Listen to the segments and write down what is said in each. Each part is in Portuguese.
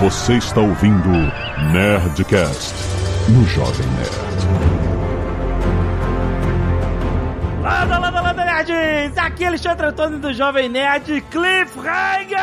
Você está ouvindo Nerdcast no Jovem Nerd. Landa, landa, landa, nerds! Aqui é Alexandre Antônio do Jovem Nerd Cliffhanger!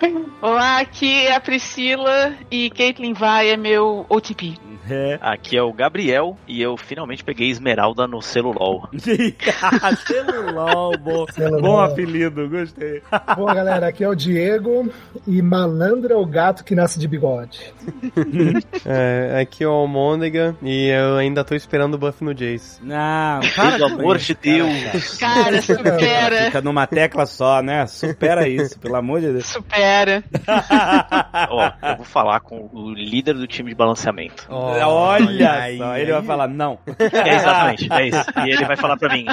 Olá, aqui é a Priscila e Caitlyn vai é meu OTP. É. Aqui é o Gabriel e eu finalmente peguei Esmeralda no celulol. Celulol, bom, Celulol. bom apelido, gostei. Bom, galera, aqui é o Diego e malandro é o gato que nasce de bigode. É, aqui é o Almôndega e eu ainda tô esperando o buff no Jace. Não, para Pelo amor isso, de Deus. Cara, supera, Fica numa tecla só, né? Supera isso, pelo amor de Deus. supera. Ó, eu vou falar com o líder do time de balanceamento. Olha, aí, só, ele vai falar não. É exatamente, é isso. E ele vai falar pra mim,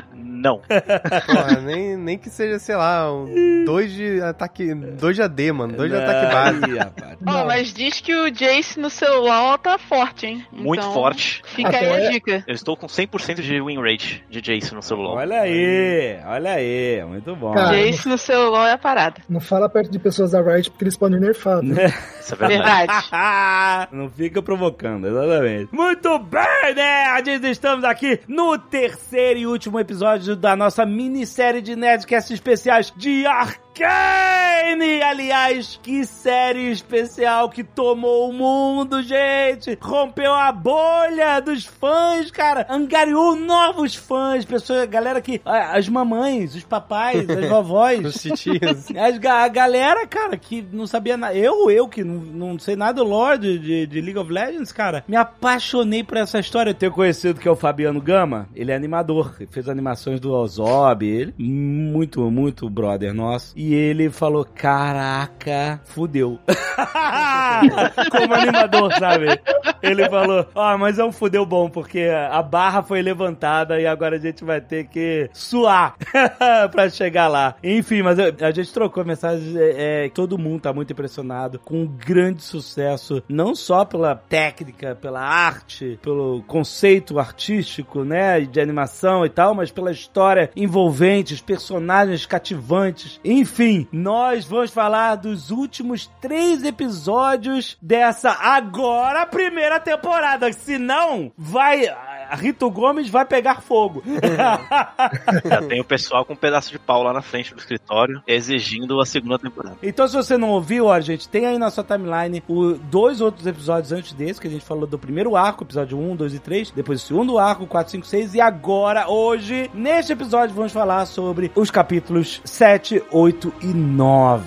não. Porra, nem, nem que seja, sei lá, um 2 de ataque. 2 de AD, mano. 2 de ataque base. Ó, Não. mas diz que o Jace no celular tá forte, hein? Muito Então, forte. Fica aí Até- a dica. Eu estou com 100% de win rate de Jace no celular. Olha aí, olha aí, muito bom. Cara, Jace no celular é a parada. Não fala perto de pessoas da Riot porque eles podem nerfar. Né? Isso é verdade. Verdade. Não fica provocando, exatamente. Muito bem, nerds! Estamos aqui no terceiro e último episódio da nossa minissérie de Nerdcast especiais de Arcane! Aliás, que série especial que tomou o mundo, gente! Rompeu a bolha dos fãs, cara! Angariou novos fãs, pessoas, galera que... As mamães, os papais, as vovós... Os titios. As a galera, cara, que não sabia nada. Eu, eu que não, não sei nada do lore de, de, League of Legends, cara, me apaixonei por essa história. Eu tenho conhecido que é o Fabiano Gama. Ele é animador. Ele fez animações do Ozob. Ele, muito, muito brother nosso. E ele falou: Caraca, fudeu. Como animador, sabe? Ele falou: Ó, mas é um fudeu bom, porque a barra foi levantada e agora a gente vai ter que suar pra chegar lá. Enfim, mas eu- a gente trocou mensagens. É, é, todo mundo tá muito impressionado com o grande sucesso, não só pela técnica, pela arte, pelo conceito artístico, né, de animação e tal, mas pela história envolvente, os personagens cativantes. Enfim, nós vamos falar dos últimos três episódios dessa agora primeira temporada. Se não, vai. A Rito Gomes vai pegar fogo. Já tem o pessoal com um pedaço de pau lá na frente do escritório exigindo a segunda temporada. Então, se você não ouviu, ó, gente, tem aí na sua timeline o, dois outros episódios antes desse, que a gente falou do primeiro arco, episódio 1, 2 e 3, depois o segundo arco, 4, 5, 6, e agora, hoje, neste episódio, vamos falar sobre os capítulos 7, 8 e 9.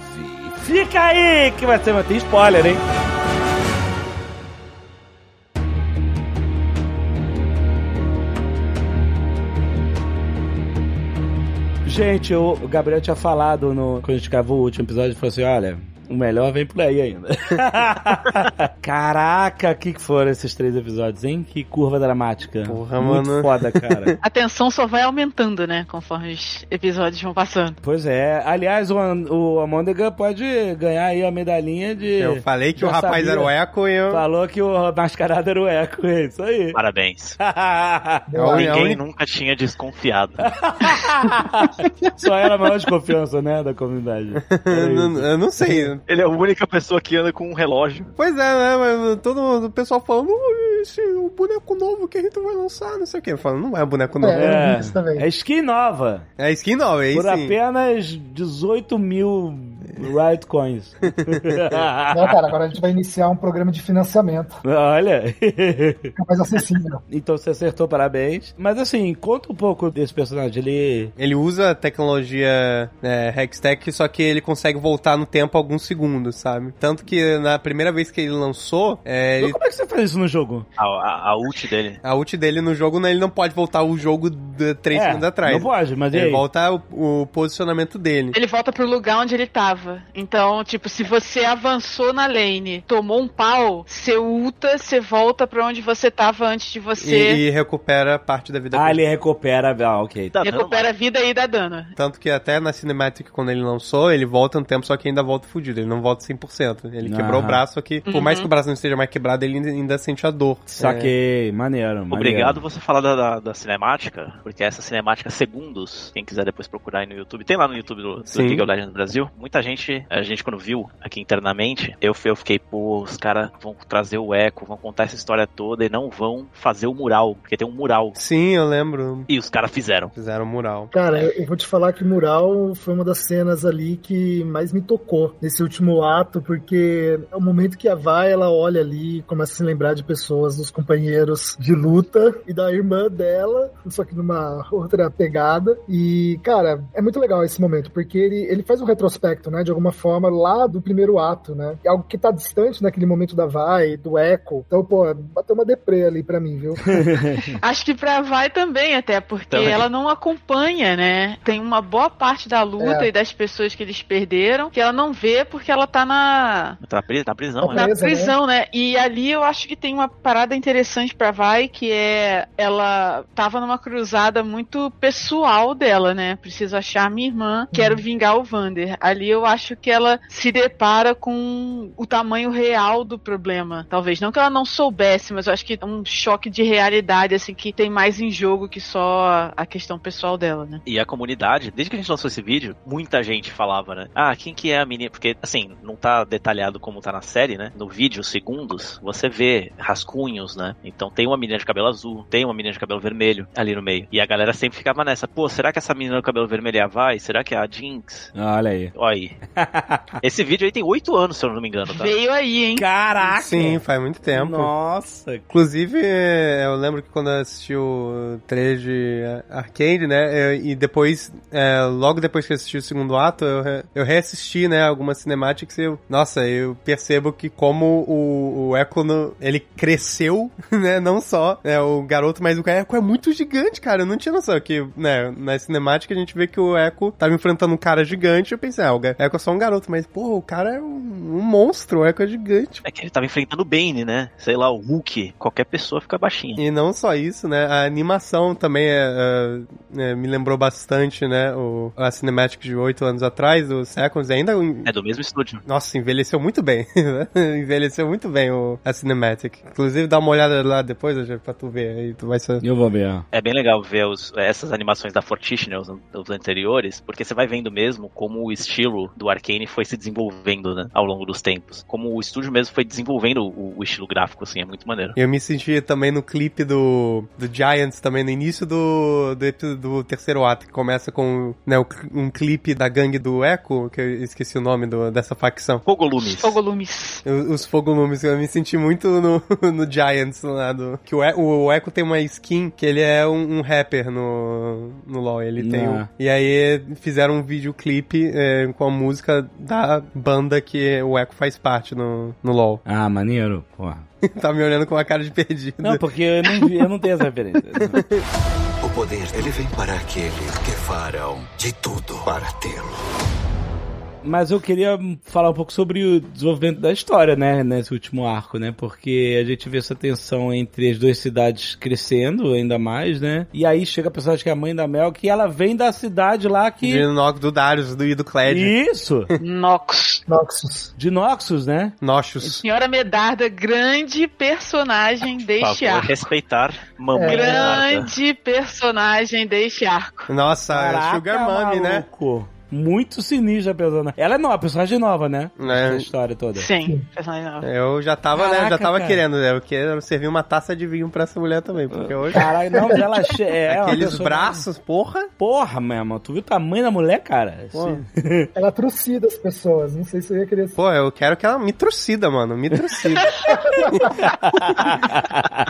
Fica aí, que vai ser, vai ter spoiler, hein? Gente, o o Gabriel tinha falado no, quando a gente gravou o último episódio, ele falou assim: olha. O melhor vem por aí ainda. Caraca, o que, que foram esses três episódios, hein? Que curva dramática. Porra, Muito mano. foda, cara. A tensão só vai aumentando, né? Conforme os episódios vão passando. pois é. Aliás, o, o Amôndega pode ganhar aí a medalhinha de. Eu falei que o rapaz sabia. era o Echo e eu. Falou que o mascarado era o Eco, é isso aí. Parabéns. É Ninguém nunca tinha desconfiado. Só era a maior desconfiança, né, da comunidade. Era Eu não- eu não sei. Ele é a única pessoa que anda com um relógio. Pois é, né? Mas todo mundo- o pessoal falando, "Ui, esse é o boneco novo que a gente vai lançar, não sei o que. Eu falo, não é boneco novo. É. É, Isso também. é skin nova. É skin nova, é Por isso sim. apenas 18 mil Riot Coins. Não, cara, agora a gente vai iniciar um programa de financiamento. Olha. Fica mais acessível. então você acertou, parabéns. Mas assim, conta um pouco desse personagem. Ele. Ele usa a tecnologia é, Hextech, só que ele consegue voltar no tempo alguns segundos, sabe? Tanto que na primeira vez que ele lançou, é, ele- Como é que você faz isso no jogo? A, a, a ult dele. a ult dele no jogo, né, ele não pode voltar o jogo de três É, segundos atrás. Não pode, mas Ele volta o, o posicionamento dele. Ele volta pro lugar onde ele tava. Então, tipo, se você avançou na lane, tomou um pau, você ulta, você volta pra onde você tava antes de você. E, e recupera parte da vida Ah, ele recupera. Ah, ok. Tá dando Recupera a vida e dá dano. Tanto que até na Cinematic, quando ele lançou, ele volta um tempo, só que ainda volta fudido. Ele não volta 100%. Ele quebrou o braço, só que por mais que o braço não esteja mais quebrado, ele ainda- sente a dor. Saquei. Maneiro, maneiro. Obrigado você falar da, da, da cinemática, porque essa cinemática segundos, quem quiser depois procurar aí no YouTube, tem lá no YouTube do, do. League of Legends Brasil. Muita gente, a gente quando viu aqui internamente, eu, eu fiquei, pô, os caras vão trazer o eco, vão contar essa história toda e não vão fazer o mural, porque tem um mural. Sim, eu lembro. E os caras fizeram. Fizeram um mural. Cara, eu eu vou te falar que Mural foi uma das cenas ali que mais me tocou nesse último ato, porque é o momento que a Vai, ela olha ali e começa a se lembrar de pessoas, dos companheiros de luta e da irmã dela, só que numa outra pegada. E, cara, é muito legal esse momento, porque ele, ele faz um retrospecto, né, de alguma forma, lá do primeiro ato, né? É algo que tá distante naquele momento da Vai, do Echo. Então, pô, bateu uma deprê ali pra mim, viu? Acho que pra Vai também, até, porque Também. ela não acompanha, né? Tem uma boa parte da luta É. e das pessoas que eles perderam que ela não vê porque ela tá na, Tá pri- na prisão, Tá né? na presa, né? prisão, né? E ali eu acho que tem uma parada interessante pra Vai, que é ela tava numa cruzada muito pessoal dela, né? Preciso achar minha irmã, quero vingar o Vander. Ali eu acho que ela se depara com o tamanho real do problema. Talvez não que ela não soubesse, mas eu acho que é um choque de realidade assim que tem mais em jogo que só a questão pessoal dela, né? E a comunidade, desde que a gente lançou esse vídeo, muita gente falava, né? Ah, quem que é a menina? Porque, assim, não tá detalhado como tá na série, né? No vídeo, segundos, você vê rascunhos, né? Então tem uma menina de cabelo azul, tem uma menina de cabelo vermelho ali no meio. E a galera sempre ficava nessa, pô, será que essa menina do cabelo vermelho é a Vai? Será que é a Jinx? Olha aí. Olha aí. Esse vídeo aí tem oito anos, se eu não me engano, tá? Veio aí, hein? Caraca! Sim, faz muito tempo. Nossa. Inclusive, é, eu lembro que quando eu assisti o trailer de Arcade, né, e depois, é, logo depois que eu assisti o segundo ato, eu, re- eu reassisti, né, algumas cinemáticas e eu, nossa, eu percebo que como o, o Echo, no- ele cresceu, né, não só né, o garoto, mas o Echo é muito gigante, cara, eu não tinha noção que, né, na cinemática a gente vê que o Echo tava enfrentando um cara gigante, eu pensei, ah, o Echo é só um garoto, mas, pô, o cara é um, um monstro, o Echo é gigante, É que ele tava enfrentando o Bane, né? Sei lá, o Hulk. Qualquer pessoa fica baixinha. E não só isso, né? A animação também é, é, é, me lembrou bastante, né? O, a Cinematic de oito anos atrás, o Seconds, ainda. É do mesmo estúdio. Nossa, envelheceu muito bem. envelheceu muito bem o, a Cinematic. Inclusive, dá uma olhada lá depois, Roger, pra tu ver. Aí tu vai ser. Eu vou ver. ó. É bem legal ver os- essas animações da Fortiche, os, os anteriores, porque você vai vendo mesmo como o estilo do Arcane foi se desenvolvendo, né, ao longo dos tempos. Como o estúdio mesmo foi desenvolvendo o, o estilo gráfico, assim, é muito maneiro. Eu me senti também no clipe do, do Giants, também no início do, do, do terceiro ato, que começa com né, um clipe da gangue do Echo, que eu esqueci o nome do, dessa facção. Fogolumes. Fogolumes. Os os fogolumes, eu me senti muito no, no Giants lá do. Que o, E- o Echo tem uma skin que ele é um, um rapper no, no LoL. Ele tem Ah. um, E aí fizeram um videoclipe é, com a música da banda que o Echo faz parte no, no LoL. Ah, maneiro. Porra. tá me olhando com uma cara de perdido. Não, porque eu não, vi, eu não tenho essa referência. O poder, ele vem para aqueles que farão de tudo para tê-lo. Mas eu queria falar um pouco sobre o desenvolvimento da história, né, nesse último arco, né? Porque a gente vê essa tensão entre as duas cidades crescendo ainda mais, né? E aí chega a personagem que é a mãe da Mel, que ela vem da cidade lá que. De Nox do Darius do, e do Cled. Isso! Nox. Noxus. De Noxus, né? Noxus. Senhora Medarda, grande personagem Por deste favor, arco. respeitar mamãe É. Grande personagem deste arco. Nossa, é Sugar Mummy, né? Muito sinistra a personagem. Ela é nova, personagem nova, né? É. Essa história toda. Sim, personagem nova. Eu já tava, né? Eu já Caraca, tava cara. querendo, né? Eu quero servir uma taça de vinho pra essa mulher também, porque hoje. Caralho, não, mas ela é uma Aqueles braços, porra. Porra, meu irmão, tu viu o tamanho da mulher, cara? Ela trucida as pessoas. Não sei se eu ia querer. Pô, eu quero que ela me trucida, mano. Me trucida.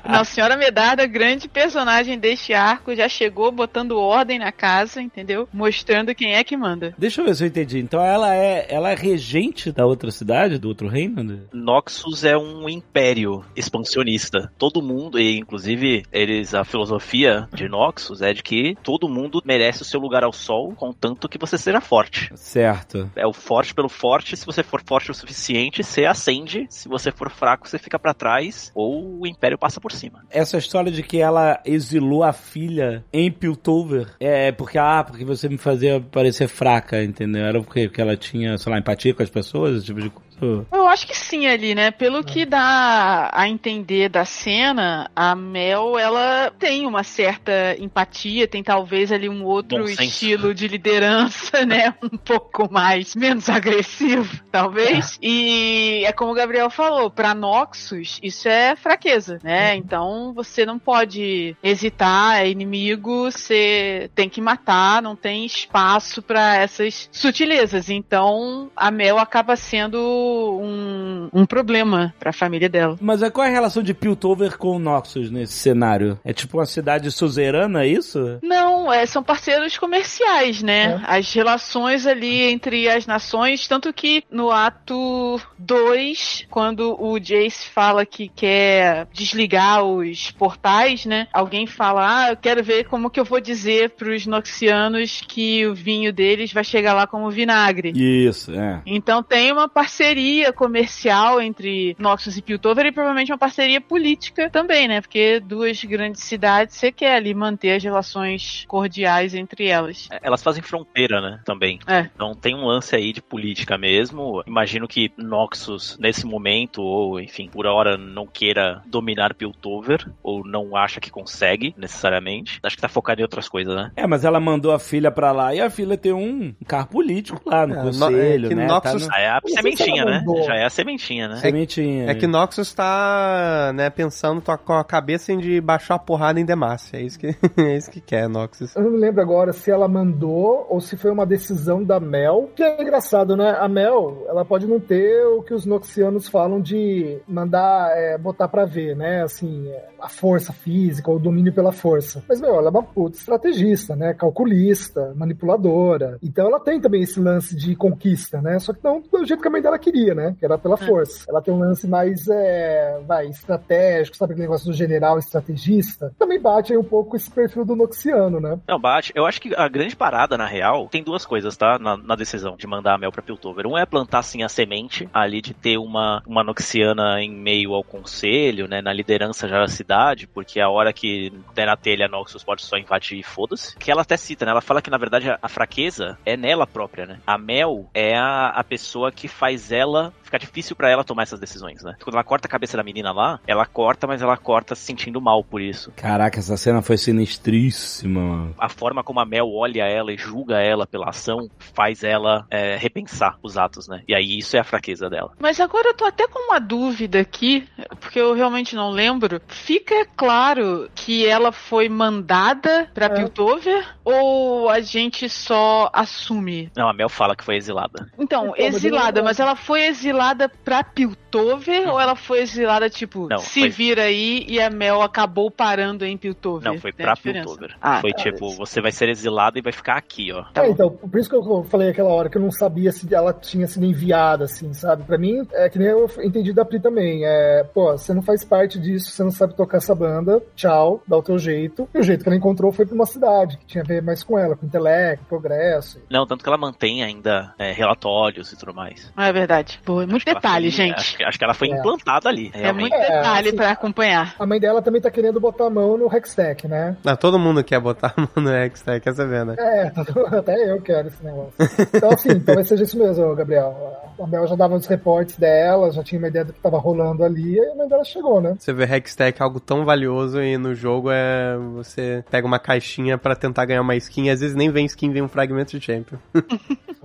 Não, Senhora Medarda, grande personagem deste arco, já chegou botando ordem na casa, entendeu? Mostrando quem é que manda. Deixa eu ver se eu entendi. Então ela é, ela é regente da outra cidade, do outro reino? né? Noxus é um império expansionista. Todo mundo, e inclusive eles a filosofia de Noxus é de que todo mundo merece o seu lugar ao sol, contanto que você seja forte. Certo. É o forte pelo forte, se você for forte o suficiente, você ascende, se você for fraco, você fica pra trás ou o império passa por cima. Essa história de que ela exilou a filha em Piltover é porque, ah, porque você me fazia parecer fraca, entendeu? Era porque, porque ela tinha, sei lá, empatia com as pessoas, esse tipo de coisa. Eu acho que sim ali, né? Pelo que dá a entender da cena, a Mel, ela tem uma certa empatia, tem talvez ali um outro Bom senso. estilo de liderança, né? Um pouco mais, menos agressivo, talvez. E é como o Gabriel falou, pra Noxus, isso é fraqueza, né? Então você não pode hesitar, é inimigo, você tem que matar, não tem espaço pra essas sutilezas. Então a Mel acaba sendo um, um problema pra família dela. Mas é, qual é a relação de Piltover com Noxus nesse cenário? É tipo uma cidade suzerana, é isso? Não, é, são parceiros comerciais, né? As relações ali entre as nações, tanto que no ato 2, quando o Jace fala que quer desligar os portais, né? Alguém fala, ah, eu quero ver como que eu vou dizer pros Noxianos que o vinho deles vai chegar lá como vinagre. Isso, é. Então tem uma parceria comercial entre Noxus e Piltover e provavelmente uma parceria política também, né? Porque duas grandes cidades, você quer ali manter as relações cordiais entre elas. Elas fazem fronteira, né? Também. É. Então tem um lance aí de política mesmo. Imagino que Noxus, nesse momento, ou enfim, por hora, não queira dominar Piltover, ou não acha que consegue, necessariamente. Acho que tá focado em outras coisas, né? É, mas ela mandou a filha pra lá e a filha tem um carro político lá no É, no- conselho, é que né? Noxus- Tá Ah, é a sementinha, né? Já é a sementinha, né? no... Sementinha. É que Noxus tá, né, pensando tua- com a cabeça em de baixar a porrada em Demacia. É isso que, é isso que quer, Noxus. Eu não me lembro agora se ela mandou ou se foi uma decisão da Mel. Que é engraçado, né? A Mel, ela pode não ter o que os Noxianos falam de mandar é, botar pra ver, né? Assim, é, a força física, ou o domínio pela força. Mas, meu, ela é uma puta estrategista, né? Calculista, manipuladora. Então ela tem também esse lance de conquista, né? Só que não do jeito que a mãe dela queria, né? Que era pela força. Ela tem um lance mais, é, vai, estratégico, sabe aquele negócio do general estrategista? Também bate aí um pouco esse perfil do Noxiano, né? Não, bate. Eu acho que a grande parada, na real, tem duas coisas, tá? Na, na decisão de mandar a Mel pra Piltover. Um é plantar, sim, a semente ali de ter uma, uma Noxiana em meio ao conselho, né? Na liderança já da cidade, porque a hora que der na telha, Noxus pode só invadir e foda-se. Que ela até cita, né? Ela fala que, na verdade, a, a fraqueza é nela própria, né? A Mel é a, a pessoa que faz ela ela ficar difícil pra ela tomar essas decisões, né? Quando ela corta a cabeça da menina lá, ela corta, mas ela corta se sentindo mal por isso. Caraca, essa cena foi sinistríssima, mano. a forma como a Mel olha ela e julga ela pela ação faz ela é, repensar os atos, né? E aí isso é a fraqueza dela. Mas agora eu tô até com uma dúvida aqui, porque eu realmente não lembro. Fica claro que ela foi mandada pra É. Piltover ou a gente só assume? Não, a Mel fala que foi exilada. Então, Então, exilada, mas ela foi exilada pra Piltover ou ela foi exilada, tipo, Não, se foi- vira aí e a Mel acabou parando em Piltover? Não, foi pra. Piltover. Ah, foi tá. tipo, você vai ser exilada e vai ficar aqui, ó. Tá é, então, por isso que eu falei aquela hora que eu não sabia se ela tinha sido enviada, assim, sabe? Pra mim, é que nem eu entendi da Pri também. É, pô, você não faz parte disso, você não sabe tocar essa banda, tchau, dá o teu jeito. E o jeito que ela encontrou foi pra uma cidade, que tinha a ver mais com ela, com intelecto, progresso. Não, tanto que ela mantém ainda é, relatórios e tudo mais. Ah, é verdade. Pô, é muito detalhe, foi- gente. Acho, que- acho que ela foi É. implantada ali, É realmente. muito É, detalhe assim- pra acompanhar. A mãe dela também tá querendo botar a mão no Hextech, né? Não, todo mundo quer botar a mão no X-Tech, quer saber, né? É, até eu quero esse negócio. Então, assim, talvez seja isso mesmo, Gabriel. A Mel já dava os reportes dela, já tinha uma ideia do que tava rolando ali, e a mãe dela chegou, né? Você vê Hextech algo tão valioso e no jogo é você pega uma caixinha pra tentar ganhar uma skin, e às vezes nem vem skin, vem um fragmento de champion.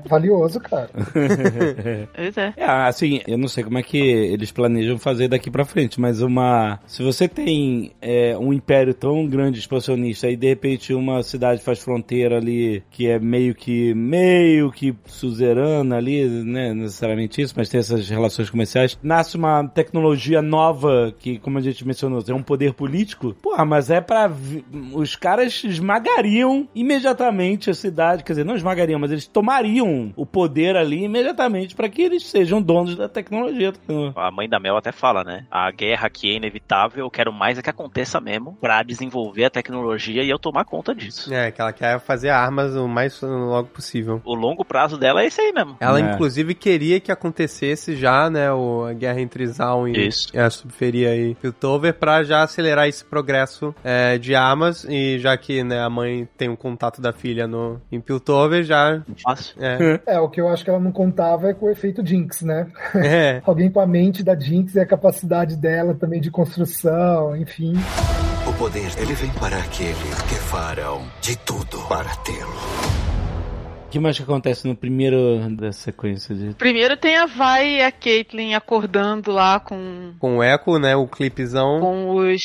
Valioso, cara. Pois é. É, assim, eu não sei como é que eles planejam fazer daqui pra frente, mas uma. Se você tem é, um império tão grande expansionista e de repente uma cidade faz fronteira ali que é meio que. meio que suzerana ali, né? Necessariamente isso, mas tem essas relações comerciais. Nasce uma tecnologia nova que, como a gente mencionou, é um poder político. Porra, mas é vi- Os caras esmagariam imediatamente a cidade. Quer dizer, não esmagariam, mas eles tomariam o poder ali imediatamente pra que eles sejam donos da tecnologia. A mãe da Mel até fala, né? A guerra aqui é inevitável, eu quero mais é que aconteça mesmo pra desenvolver a tecnologia e eu tomar conta disso. É, que ela quer fazer armas o mais logo possível. O longo prazo dela é esse aí mesmo. Ela, É. inclusive, queria que acontecesse já, né, o, a guerra entre Zaun e, Isso. e a Subferia e Piltover pra já acelerar esse progresso é, de armas e já que, né, a mãe tem um contato da filha no, em Piltover, já... Fácil. É, É, o que eu acho que ela não contava é com o efeito Jinx, né? É, Alguém com a mente da Jinx e a capacidade dela também de construção, enfim. O poder, ele vem para aquele que farão de tudo para tê-lo. O que mais que acontece no primeiro da sequência de. Primeiro tem a Vai e a Caitlyn acordando lá com, com o eco, né, o clipezão. com os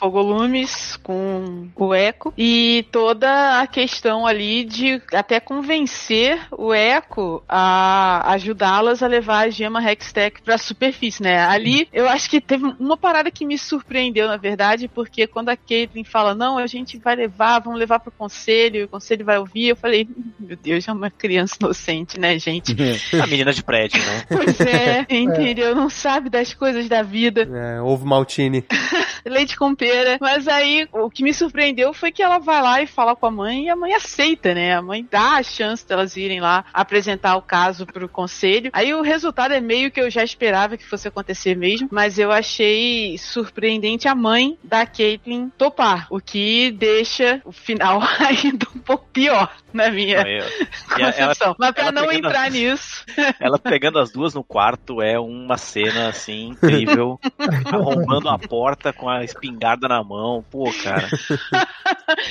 fogolumes, com o Echo, e toda a questão ali de até convencer o Echo a ajudá-las a levar a gema Hextech pra superfície, né? Ali eu acho que teve uma parada que me surpreendeu, na verdade, porque quando a Caitlyn fala, não, a gente vai levar, vamos levar pro conselho, o conselho vai ouvir, eu falei, "Hum, meu Deus, é uma criança inocente, né, gente? A menina de prédio, né? Pois é, entendeu? Não sabe das coisas da vida. É, ovo maltine. leite com pera. Mas aí, o que me surpreendeu foi que ela vai lá e fala com a mãe e a mãe aceita, né? A mãe dá a chance delas irem lá apresentar o caso pro conselho. Aí o resultado é meio que eu já esperava que fosse acontecer mesmo, mas eu achei surpreendente a mãe da Caitlyn topar, o que deixa o final ainda um pouco pior na minha E ela, mas pra não pegando entrar as- nisso, ela pegando as duas no quarto é uma cena assim incrível. arrombando a porta com a espingarda na mão. Pô, cara.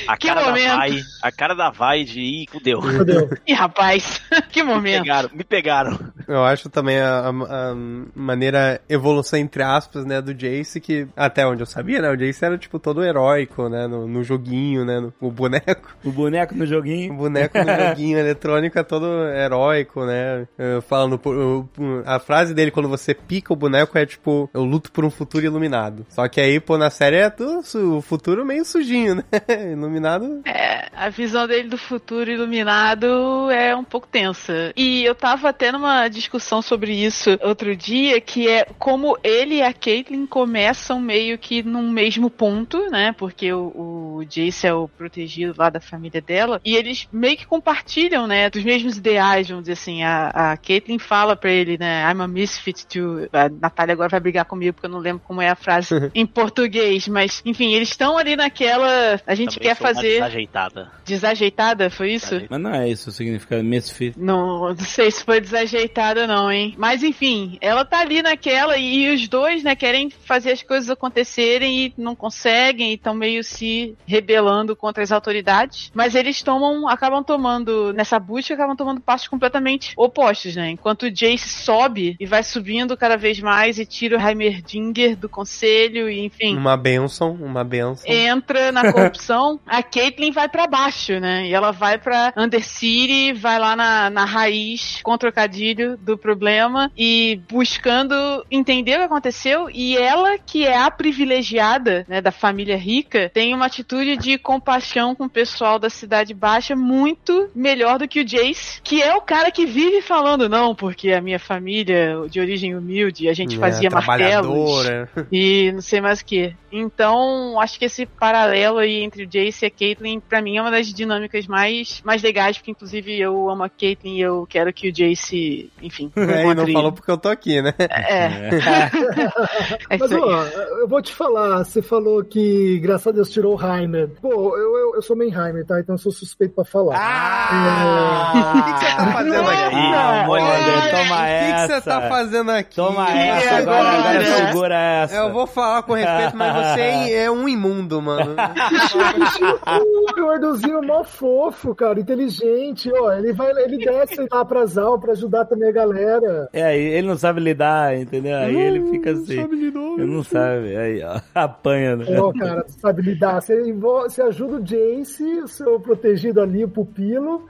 A Que cara da momento. Vai, a cara da Vai de ih, fudeu. Entendeu? Ih, rapaz, que Me momento. pegaram, me pegaram. Eu acho também a, a- a maneira evolução entre aspas, né, do Jace, que até onde eu sabia, né, o Jace era tipo todo heróico, né, no, no joguinho, né, no, o boneco, O boneco no o joguinho. boneco no joguinho eletrônico é todo heróico, né, falando, por- o- a frase dele quando você pica o boneco é tipo, eu luto por um futuro iluminado. Só que aí, pô, na série é tudo, o futuro meio sujinho, né, iluminado... É, a visão dele do futuro iluminado é um pouco tensa. E eu tava tendo uma discussão sobre isso outro dia, que é como ele e a Caitlyn começam meio que num mesmo ponto, né? Porque o, o Jace é o protegido lá da família dela. E eles meio que compartilham, né? Dos mesmos ideais, vamos dizer assim. A, a Caitlyn fala pra ele, né? I'm a misfit too. A Natália agora vai brigar comigo porque eu não lembro como é a frase em português. Mas, enfim, eles estão ali naquela. A gente Também quer sou uma fazer desajeitada. desajeitada, foi isso? Mas não é isso, significa misfit. Não, não sei se foi desajeitada não, hein? Mas enfim, ela tá ali naquela e os dois, né, querem fazer as coisas acontecerem e não conseguem e estão meio se rebelando contra as autoridades. Mas eles tomam, acabam tomando, nessa busca, acabam tomando passos completamente opostos, né? Enquanto o Jace sobe e vai subindo cada vez mais e tira o Heimerdinger do conselho e enfim Uma benção, uma benção. entra na corrupção, a Caitlyn vai pra baixo, né? E ela vai pra Undercity, vai lá na, na raiz, com o trocadilho do problema e buscando entender o que aconteceu. E ela, que é a privilegiada, né, da família rica, tem uma atitude de compaixão com o pessoal da cidade baixa muito melhor do que o Jace, que é o cara que vive falando, não, porque a minha família de origem humilde, a gente É, fazia martelos e não sei mais o que. Então, acho que esse paralelo aí entre o Jace e a Caitlyn, pra mim, é uma das dinâmicas mais, mais legais, porque inclusive eu amo a Caitlyn e eu quero que o Jace, enfim, É, e não falou porque eu tô aqui, né? É, é Mas, isso aí. ó, eu vou te falar, você falou que, graças a Deus, tirou o Heimer. Pô, eu, eu, eu sou meio Heimer, tá? Então eu sou suspeito pra falar. Ah! O que que você tá fazendo aqui? Toma O que que essa. você tá fazendo aqui? Toma essa, agora, agora agora? segura essa. Eu vou falar com respeito, mas você é, é um imundo, mano. o Gordozinho mó fofo, cara, inteligente, ó. Ele vai, ele desce lá pra Zal pra ajudar também a galera. É, aí ele não sabe lidar, entendeu? Aí ele fica assim. Ele não sabe. Aí, ó, apanha, né? Pô, cara, sabe lidar. Você, você ajuda o Jace, o seu protegido ali, o pupilo.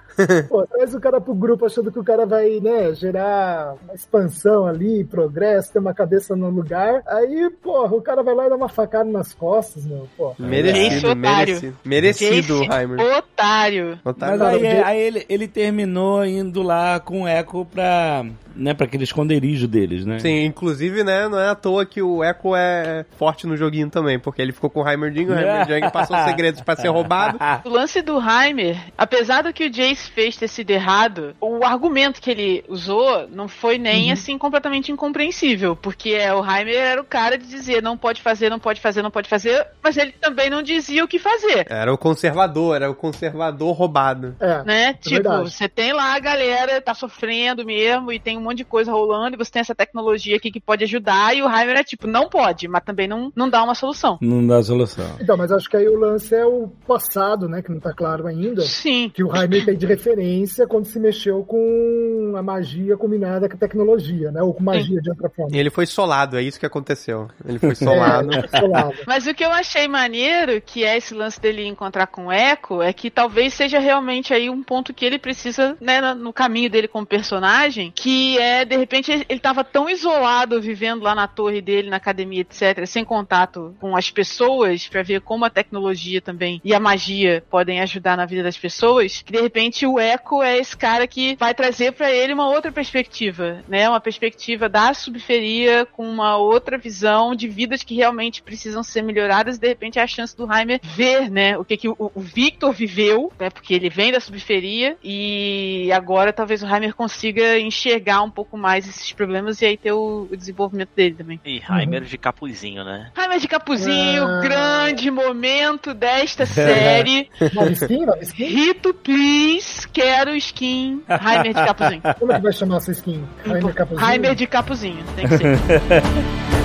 Pô, traz o cara pro grupo achando que o cara vai, né, gerar uma expansão ali, progresso, ter uma cabeça no lugar. Aí, porra, o cara vai lá e dá uma facada nas costas, meu. Pô. Merecido, merecido. Merecido, Heimer. otário. Otário. Mas aí, aí ele, ele terminou indo lá com o Echo pra, né, pra aquele esconderijo deles, né? Sim, inclusive, né, não é à toa que o Echo é forte no joguinho também, porque ele ficou com o Heimerdinho, o Heimerdinho passou os segredos pra ser roubado. O lance do Heimer, apesar do que o Jace fez ter sido errado, o argumento que ele usou não foi nem assim completamente incompreensível, porque é, o Heimer era o cara de dizer não pode fazer, não pode fazer, não pode fazer, mas ele também não dizia o que fazer. Era o conservador, era o conservador roubado. É. Né? tipo, verdade. você tem lá a galera, tá sofrendo mesmo, e tem um monte de coisa rolando, e você tem essa tecnologia aqui que pode ajudar, e o Heimer é tipo, não pode, mas também não, não dá uma solução. Não dá solução. Então, mas acho que aí o lance é o passado, né, que não tá claro ainda. Sim. Que o Heimer tem de referência quando se mexeu com a magia combinada com a tecnologia, né? Ou com magia de outra forma. E ele foi solado, é isso que aconteceu. Ele foi solado. É, solado. Mas o que eu achei maneiro, que é esse lance dele encontrar com o Echo, é que talvez seja realmente aí um ponto que ele precisa, né, no caminho dele como personagem, que é, de repente, ele- ele tava tão isolado vivendo lá na torre dele, na academia, etc., sem contato com as pessoas, pra ver como a tecnologia também e a magia podem ajudar na vida das pessoas, que de repente o Echo é esse cara que vai trazer pra ele uma outra perspectiva, né, uma perspectiva da subferia com uma outra visão de vidas que realmente precisam ser melhoradas e de repente é a chance do Heimer ver, né, o que, que o, o Victor viveu, né, porque ele vem da subferia e agora talvez o Heimer consiga enxergar um pouco mais esses problemas e aí ter o, o desenvolvimento dele também. E Heimer de capuzinho, né? Heimer de Capuzinho, Ah. grande momento desta série. Nova skin? Nova skin? Rito, please, quero skin Heimer de Capuzinho. Como é que vai chamar essa skin? Heimer Capuzinho? Heimer de Capuzinho, tem que ser.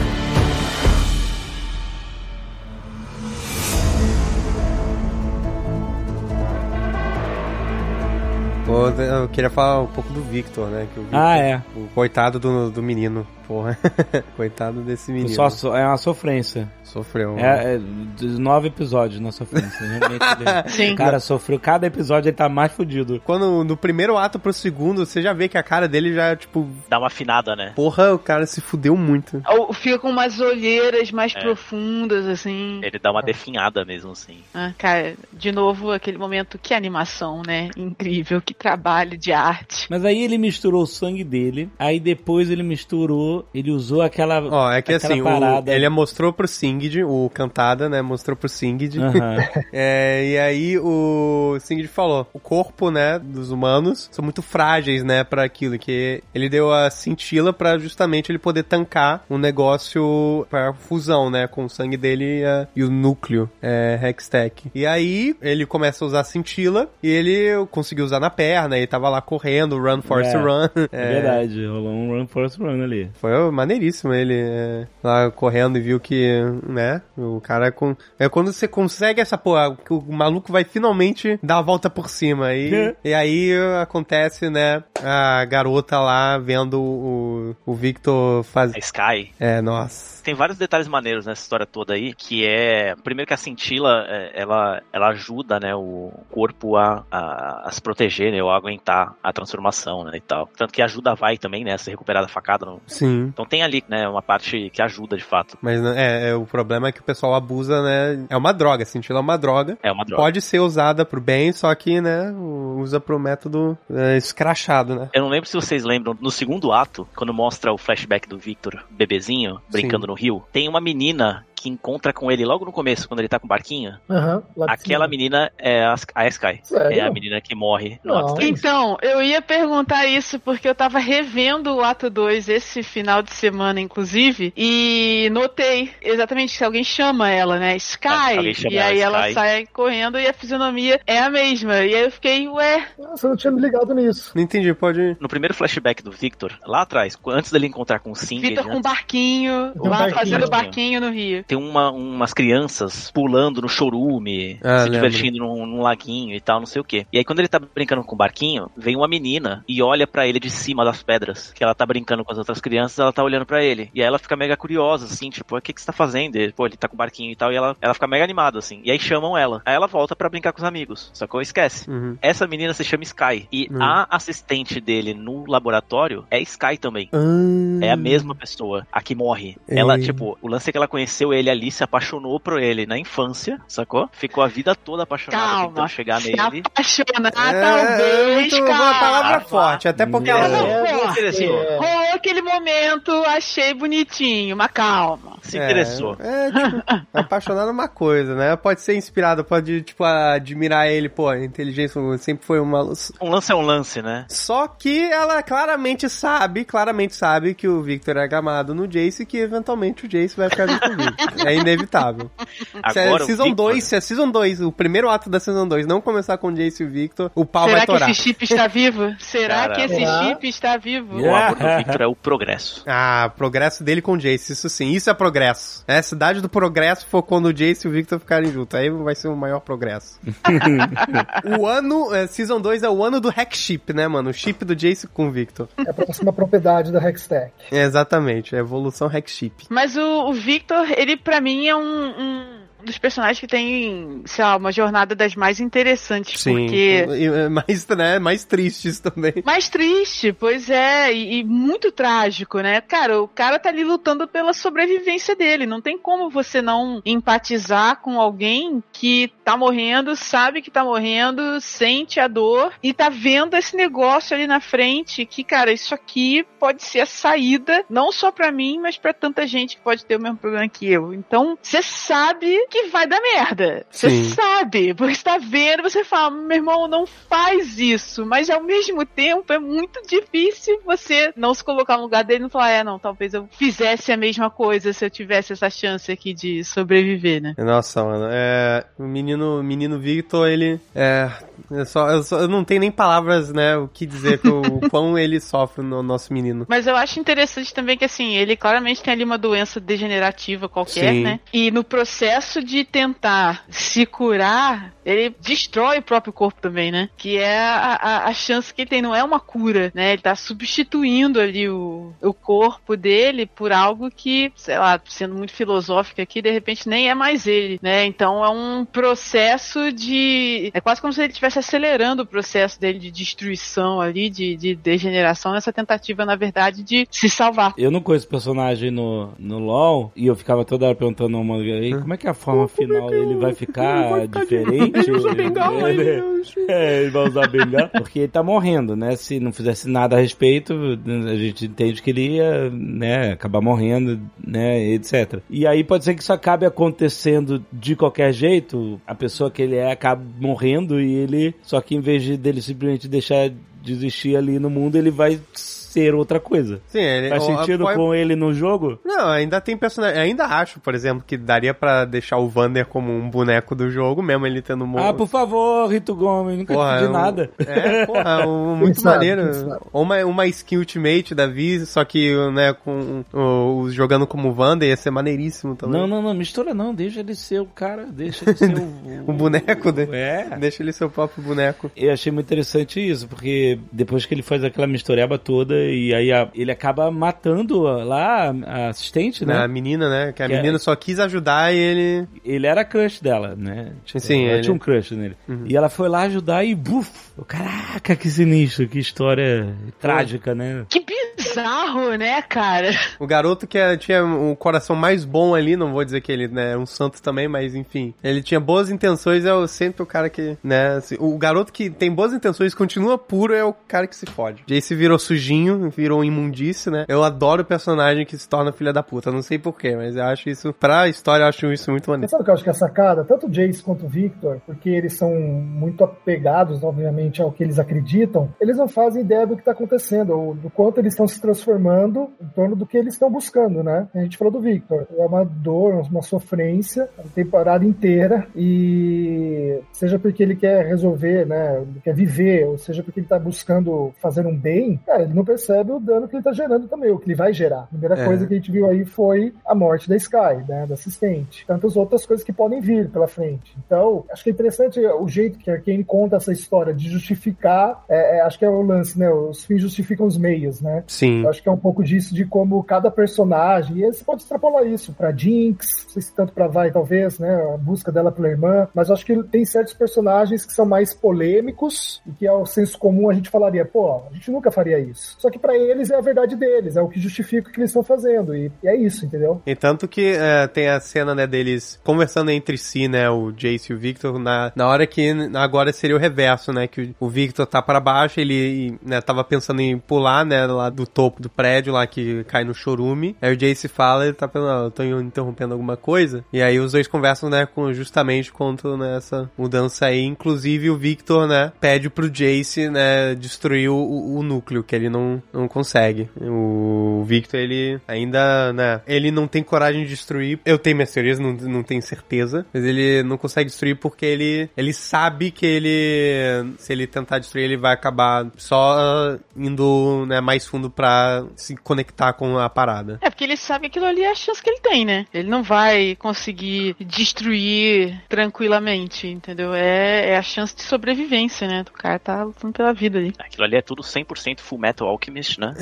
Pô, Eu queria falar um pouco do Victor, né? Que o Victor, Ah, é. O coitado do, do menino, porra. coitado desse menino. Só, so- é uma sofrência. Sofreu. É, é dos nove episódios na sofrência. Realmente, Sim. o cara sofreu. Cada episódio ele tá mais fudido. Quando no primeiro ato pro segundo, você já vê que a cara dele já, tipo, Dá uma afinada, né? porra, o cara se fudeu muito. Ou fica com umas olheiras mais É. profundas, assim. Ele dá uma definhada mesmo, assim. Ah, cara, de novo, aquele momento, que animação, né? Incrível, que trabalho de arte. Mas aí ele misturou o sangue dele. Aí depois ele misturou. Ele usou aquela. Ó, é que aquela assim, o, parada. ele mostrou pro Singed, o Cantada, né, mostrou pro Singed. É, e aí o Singed falou, o corpo, né, dos humanos são muito frágeis, né, para aquilo, que ele deu a cintila pra justamente ele poder tancar um negócio para fusão, né, com o sangue dele e, a- e o núcleo é, Hextech. E aí ele começa a usar a cintila e ele conseguiu usar na perna e tava lá correndo, run, force É. run. É verdade, rolou um run first run ali. Foi maneiríssimo ele é, lá correndo e viu que, né, o cara com... É quando você consegue essa porra, que o maluco vai finalmente dar a volta por cima. E, e aí acontece, né, a garota lá vendo o, o Victor fazer... A Sky. É, nossa. Tem vários detalhes maneiros nessa história toda aí, que é, primeiro que a cintila, é, ela, ela ajuda, né, o corpo a, a, a se proteger, né, aguentar a transformação, né, e tal. Tanto que ajuda a Vai também, né, a se recuperar da facada. Sim. Então tem ali, né, uma parte que ajuda de fato. Mas né, é, é, o problema é que o pessoal abusa, né? É uma droga, cintila é uma droga. É uma droga. Pode ser usada pro bem, só que, né, usa pro método é, escrachado, né? Eu não lembro se vocês lembram, no segundo ato, quando mostra o flashback do Victor, bebezinho, brincando no rio, tem uma menina que encontra com ele logo no começo, quando ele tá com o barquinho. De Aquela menina é a, a Sky. Sério? É a menina que morre no Não. ato três. Então, eu ia perguntar isso porque eu tava revendo o ato 2 esse final de semana, inclusive, e notei exatamente se alguém chama ela, né? Sky. chama e aí ela Sky. sai correndo e a fisionomia é a mesma. E aí eu fiquei, ué, Nossa, eu não tinha me ligado nisso. Não entendi, pode... No primeiro flashback do Victor, lá atrás, antes dele encontrar com o Singed, Vitor né? com um barquinho, Um lá barquinho. fazendo barquinho no Rio. Tem uma, umas crianças pulando no chorume, Ah, se lembro. divertindo num, num laguinho e tal, não sei o quê. E aí quando ele tá brincando com o barquinho, vem uma menina e olha pra ele de cima das pedras, que ela tá brincando com as outras crianças, ela tá olhando pra ele. E aí ela fica mega curiosa, assim, tipo, o que que você tá fazendo? E, pô, ele tá com o barquinho e tal, e ela, ela fica mega animada, assim. E aí chamam ela. Aí ela volta pra brincar com os amigos. Só que esquece. Uhum. Essa menina se chama Sky. E Hum. a assistente dele no laboratório é Sky também. Ah, É a mesma pessoa, a que morre. Ela, tipo, o lance é que ela conheceu ele ali, se apaixonou por ele na infância, sacou? Ficou a vida toda apaixonada Calma. tentando chegar Se nele. apaixonar, É, talvez, muito uma cara. palavra forte, até porque ela Não, É, pô, interessou. é. Rolou aquele momento, achei bonitinho, mas calma. Se interessou. É, tipo, apaixonado é uma coisa, né? Pode ser inspirado, pode, tipo, admirar ele, pô, a inteligência sempre foi uma luz. Um lance é um lance, né? Só que ela claramente sabe, claramente sabe que o Victor é gamado no Jace e que eventualmente o Jace vai ficar junto com o Victor. É inevitável. se é Agora o Season Victor- 2, se é Season 2, o primeiro ato da Season 2 não começar com o Jace e o Victor, o pau Será vai que torar. esse chip está vivo? Será Cara, que esse será? chip está vivo? O amor do Victor é o progresso. Ah, progresso dele com o Jace, isso sim, isso é progresso. É a cidade do progresso for quando o Jace e o Victor ficarem juntos, aí vai ser o maior progresso. o ano, é, Season 2 é o ano do hack chip, né, mano? O chip do Jace com o Victor. É a próxima propriedade da Hextech. É, exatamente, é a evolução hack chip. Mas o, o Victor, ele pra mim é um, um dos personagens que tem, sei lá, uma jornada das mais interessantes, porque... E, é, mais, né, mais tristes também. Mais triste, pois é, e, e muito trágico, né? Cara, o cara tá ali lutando pela sobrevivência dele. Não tem como você não empatizar com alguém que tá morrendo, sabe que tá morrendo, sente a dor e tá vendo esse negócio ali na frente que, cara, isso aqui pode ser a saída, não só pra mim, mas pra tanta gente que pode ter o mesmo problema que eu. Então, você sabe que vai dar merda. Você sabe, porque você tá vendo, você fala, meu irmão, não faz isso. Mas ao mesmo tempo é muito difícil você não se colocar no lugar dele e não falar, é, não, talvez eu fizesse a mesma coisa se eu tivesse essa chance aqui de sobreviver, né? Nossa, mano, é. O menino, o menino Victor, ele. É. Eu, só, eu, só- eu não tenho nem palavras, né, o que dizer que o, quão ele sofre no nosso menino. Mas eu acho interessante também que, assim, ele claramente tem ali uma doença degenerativa qualquer, Sim. né? E no processo de tentar se curar, ele destrói o próprio corpo também, né? Que é a, a, a chance que ele tem, não é uma cura, né? Ele tá substituindo ali o, o corpo dele por algo que, sei lá, sendo muito filosófico aqui, de repente nem é mais ele, né? Então é um processo de. É quase como se ele estivesse acelerando o processo dele de destruição ali, de, de degeneração, nessa tentativa, na verdade, de se salvar. Eu não conheço personagem no, no LoL e eu ficava toda hora perguntando ao mano aí como é que a forma final ele vai ficar diferente? ele, é, ele vai usar bengala. Porque ele tá morrendo, né? Se não fizesse nada a respeito, a gente entende que ele ia, né, acabar morrendo, né, etc. E aí pode ser que isso acabe acontecendo de qualquer jeito, a pessoa que ele é acaba morrendo e ele, só que em vez de dele simplesmente deixar de existir ali no mundo, ele vai ser outra coisa. Sim, ele. Faz sentido com ele no jogo? Não, ainda tem personagem. Ainda acho, por exemplo, que daria pra deixar o Vander como um boneco do jogo, mesmo ele tendo um. Ah, por favor, Rito Gomes, nunca Porra, pedi um- nada. É, porra, um, muito sabe, maneiro. Ou uma, uma skin ultimate da Vi, só que, né, com o, o- jogando como Vander ia ser maneiríssimo também. Não, não, não, mistura não, deixa ele ser o cara, deixa ele ser o... O boneco dele. É. Deixa ele ser o próprio boneco. Eu achei muito interessante isso, porque depois que ele faz aquela mistureba toda e aí a- ele acaba matando lá a assistente, né? A menina, né? Que a Que é- menina só quis ajudar e ele. Ele era crush dela, né? Sim, ela ele- tinha um crush nele. E ela foi lá ajudar e buf! Caraca, que sinistro, que história trágica, né? Que bizarro, né, cara? O garoto que é- tinha o coração mais bom ali, não vou dizer que ele né, é um santo também, mas enfim. Ele tinha boas intenções, é o- sempre o cara que, né, assim, o garoto que tem boas intenções e continua puro é o cara que se fode. Jace virou sujinho, virou um imundício, né? Eu adoro o personagem que se torna filha da puta, não sei porquê, mas eu acho isso, pra história, eu acho isso muito Você maneiro. sabe o que eu acho que é a sacada? Tanto o Jace quanto o Victor, porque eles são muito apegados, obviamente, ao que eles acreditam, eles não fazem ideia do que está acontecendo, ou do quanto eles estão se transformando em torno do que eles estão buscando, né? A gente falou do Victor. É uma dor, uma sofrência a temporada inteira e seja porque ele quer resolver, né? Quer viver, ou seja porque ele tá buscando fazer um bem, cara, ele não percebe o dano que ele tá gerando também, o que ele vai gerar. A primeira É. coisa que a gente viu aí foi a morte da Sky, né? Da assistente. Tantas outras coisas que podem vir pela frente. Então, acho que é interessante o jeito que a Arkane conta essa história de justificar, é, é, acho que é o lance, né? Os fins justificam os meios, né? Sim. Eu acho que é um pouco disso de como cada personagem, e você pode extrapolar isso pra Jinx, não sei se tanto pra Vai, talvez, né? A busca dela pela irmã, mas acho que tem certos personagens que são mais polêmicos e que ao senso comum a gente falaria, pô, a gente nunca faria isso. Só que pra eles é a verdade deles, é o que justifica o que eles estão fazendo, e, e é isso, entendeu? E tanto que é, tem a cena, né, deles conversando entre si, né, o Jace e o Victor, na, na hora que agora seria o reverso, né, que o, o Victor tá para baixo, ele, né, tava pensando em pular, né, lá do topo do prédio, lá que cai no chorume. Aí o Jace fala, ele tá pensando, ah, tô interrompendo alguma coisa. E aí os dois conversam, né, com, justamente contra né, essa mudança aí. Inclusive o Victor, né, pede pro Jace, né, destruir o, o- núcleo, que ele não, não consegue. O Victor, ele ainda, né, ele não tem coragem de destruir. Eu tenho minhas teorias, não, não tenho certeza. Mas ele não consegue destruir porque ele, ele sabe que ele, se ele tentar destruir, ele vai acabar só indo, né, mais fundo pra se conectar com a parada. É porque ele sabe que aquilo ali é a chance que ele tem, né? Ele não vai conseguir destruir tranquilamente, entendeu? É, é a chance de sobrevivência, né? O cara tá lutando pela vida ali. Aquilo ali é tudo 100% Full Metal Alchemist, né?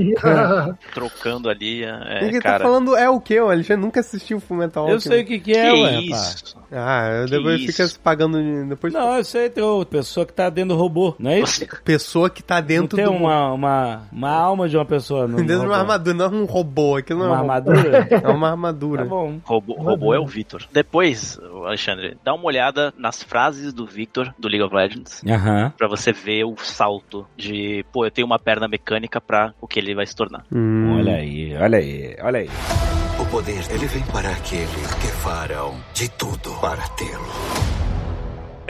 E- Trocando ali, é, Ele cara... tá falando é o que? O Alexandre nunca assistiu Fullmetal Eu Alchemist. sei o que, que Que é, ué, pá. isso? Ah, Que depois isso? fica se pagando depois. Não, eu sei, tem outra pessoa que tá dentro do robô, não é isso? Pessoa que tá Não dentro tem do uma, uma, uma alma de uma pessoa no dentro de uma armadura, não é um robô, aquilo não Uma é um robô. armadura? É uma armadura. tá bom. Robô, robô é o Victor. Depois, Alexandre, dá uma olhada nas frases do Victor do League of Legends Aham. pra você ver o salto de, pô, eu tenho uma perna mecânica pra o que ele vai se tornar. Hum. Olha aí, olha aí, olha aí. O poder, ele vem para aqueles que farão de tudo para tê-lo.